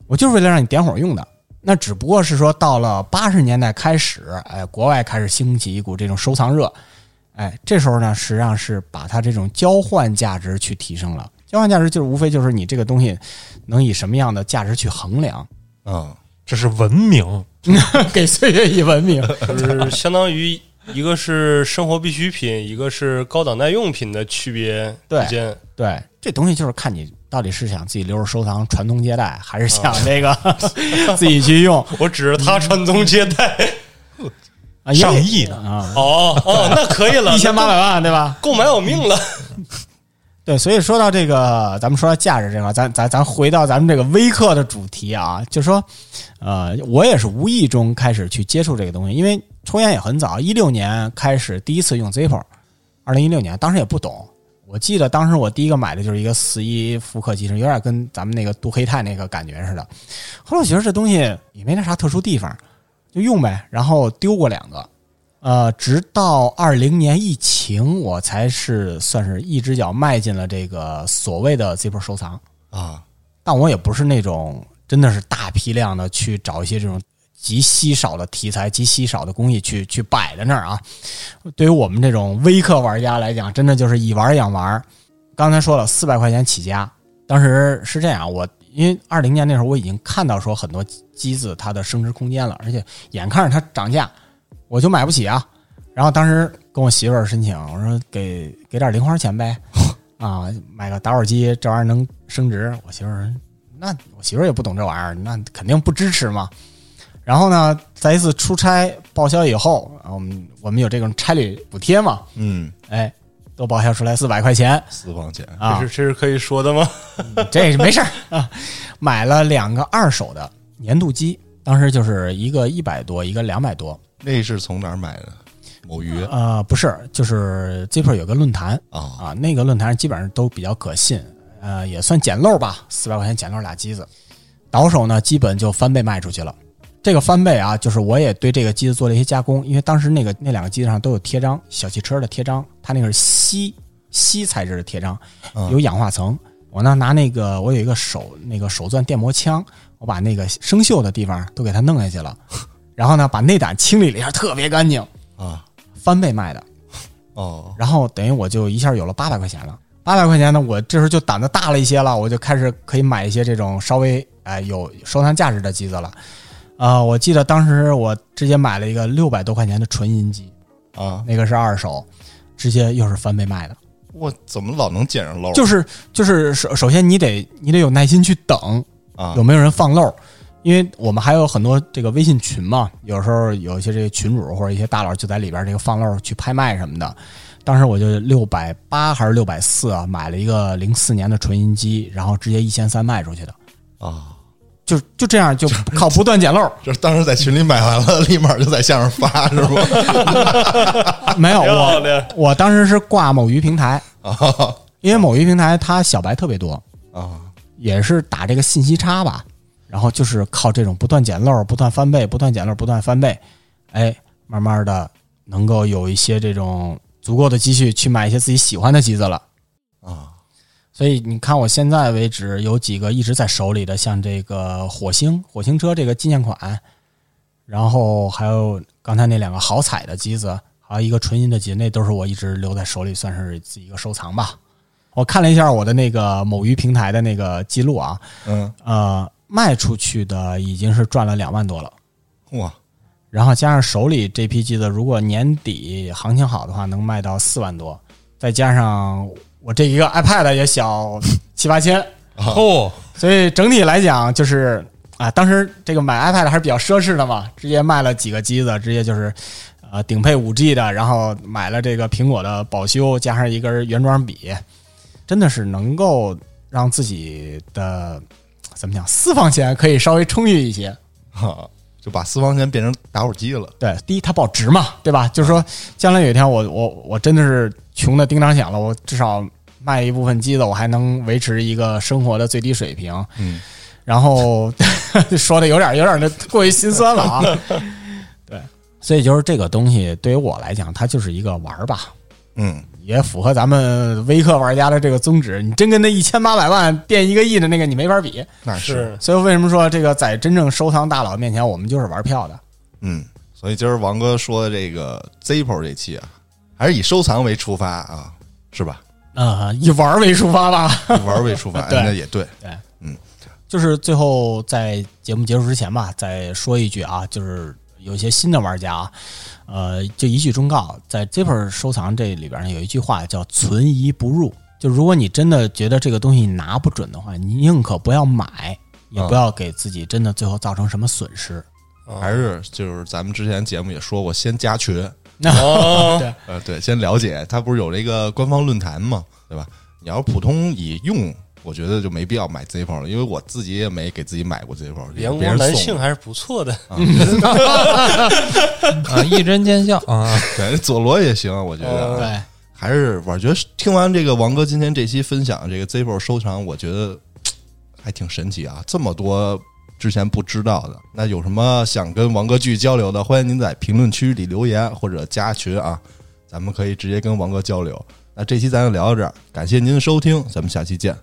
我就是为了让你点火用的。那只不过是说到了八十年代开始，哎，国外开始兴起一股这种收藏热，哎，这时候呢，实际上是把它这种交换价值去提升了。交换价值就是无非就是你这个东西能以什么样的价值去衡量，嗯这是文明。给岁月以文明。就是相当于一个是生活必需品，一个是高档耐用品的区别对之间。对，这东西就是看你到底是想自己留着收藏、传宗接代，还是想这个、自己去用我指着他传宗接代。啊？上亿呢啊，哦哦，那可以了，一千八百万，对吧？够买我命了。对，所以说到这个，咱们说到价值这块，咱咱咱回到咱们这个微课的主题啊，就说，呃，我也是无意中开始去接触这个东西，因为抽烟也很早，一六年开始第一次用 Zippo，二零一六年，当时也不懂，我记得当时我第一个买的就是一个四一复刻机身，有点跟咱们那个镀黑钛那个感觉似的。后来我觉得这东西也没那啥特殊地方，就用呗。然后丢过两个，呃，直到二零年疫情，我才是算是一只脚迈进了这个所谓的 Zippo 收藏。啊，但我也不是那种真的是大批量的去找一些这种极稀少的题材、极稀少的工艺去去摆在那儿啊。对于我们这种微客玩家来讲，真的就是以玩养玩。刚才说了，四百块钱起家，当时是这样，我因为二零年那时候我已经看到说很多机子它的升值空间了，而且眼看着它涨价，我就买不起啊。然后当时跟我媳妇儿申请，我说给给点零花钱呗，啊，买个打火机，这玩意儿能升值。我媳妇儿说，那我媳妇儿也不懂这玩意儿，那肯定不支持嘛。然后呢，在一次出差报销以后，啊，我们我们有这种差旅补贴嘛，嗯，哎，都报销出来四百块钱私房钱啊这，是这是可以说的吗？这是没事儿啊。买了两个二手的年度机，当时就是一个一百多，一个两百多。那是从哪儿买的？某鱼呃，不是，就是 Zippo 有个论坛啊，啊，那个论坛基本上都比较可信，呃，也算捡漏吧，四百块钱捡漏俩机子。倒手呢，基本就翻倍卖出去了。这个翻倍啊，就是我也对这个机子做了一些加工，因为当时那个那两个机子上都有贴章，小汽车的贴章，它那个是锡锡材质的贴章，嗯有氧化层。我呢拿那个我有一个手那个手钻电磨枪，我把那个生锈的地方都给它弄下去了，然后呢把内胆清理了一下，特别干净，啊，翻倍卖的。哦，然后等于我就一下有了八百块钱了。八百块钱呢，我这时候就胆子大了一些了，我就开始可以买一些这种稍微哎有收藏价值的机子了。啊、我记得当时我直接买了一个六百多块钱的纯银机，啊，那个是二手，直接又是翻倍卖的。我怎么老能捡上漏？就是就是首首先你得你得有耐心去等，啊有没有人放漏？因为我们还有很多这个微信群嘛，有时候有一些这个群主或者一些大佬就在里边这个放漏去拍卖什么的。当时我就六百八还是六百四啊，买了一个零四年的纯银机，然后直接一千三卖出去的，啊，就就这样就靠不断捡漏。就是当时在群里买完了，立马就在线上发，是不？没有我我当时是挂某鱼平台，啊。因为某鱼平台它小白特别多，啊，也是打这个信息差吧，然后就是靠这种不断捡漏、不断翻倍、不断捡漏、不断翻倍，哎，慢慢的能够有一些这种足够的积蓄去买一些自己喜欢的机子了。啊，所以你看，我现在为止有几个一直在手里的，像这个火星火星车这个纪念款，然后还有刚才那两个好彩的机子，还有一个纯银的机，那都是我一直留在手里，算是自己一个收藏吧。我看了一下我的那个某鱼平台的那个记录啊，嗯，呃，卖出去的已经是赚了两万多了，哇，然后加上手里这批机子，如果年底行情好的话，能卖到四万多，再加上我这一个 iPad 也小七八千，哦，所以整体来讲就是啊，当时这个买 iPad 还是比较奢侈的嘛，直接卖了几个机子，直接就是呃顶配五 G 的，然后买了这个苹果的保修，加上一根原装笔，真的是能够让自己的怎么讲私房钱可以稍微充裕一些。哈，就把私房钱变成打火机了。对，第一它保值嘛，对吧？就是说，将来有一天我我我真的是穷的叮当响了，我至少卖一部分机子，我还能维持一个生活的最低水平。嗯，然后 说的有点有点那过于心酸了啊。对，所以就是这个东西对于我来讲，它就是一个玩儿吧，嗯，也符合咱们微氪玩家的这个宗旨。你真跟那一千八百万变一个亿的那个，你没法比。那是所以为什么说这个在真正收藏大佬面前，我们就是玩票的？嗯，所以今儿王哥说的这个 Zippo 这期啊，还是以收藏为出发啊，是吧？啊、以玩儿为出发吧。以玩为出发，对那也对。对，嗯就是最后在节目结束之前吧，再说一句啊，就是有一些新的玩家啊，呃，就一句忠告，在 Zipper 收藏这里边呢，有一句话叫“存疑不入”。就如果你真的觉得这个东西你拿不准的话，你宁可不要买，也不要给自己真的最后造成什么损失。还是就是咱们之前节目也说过，先加群，哦，对呃，对，先了解，它不是有这个官方论坛嘛，对吧？你要是普通以用，我觉得就没必要买 Zippo 了，因为我自己也没给自己买过 Zippo，阳光男性还是不错的。啊，一针见效啊！对，佐罗也行，我觉得对，还是我觉得听完这个王哥今天这期分享这个 Zippo 收藏，我觉得还挺神奇啊，这么多之前不知道的。那有什么想跟王哥继续交流的，欢迎您在评论区里留言或者加群啊，咱们可以直接跟王哥交流。那这期咱就聊到这儿，感谢您的收听，咱们下期见。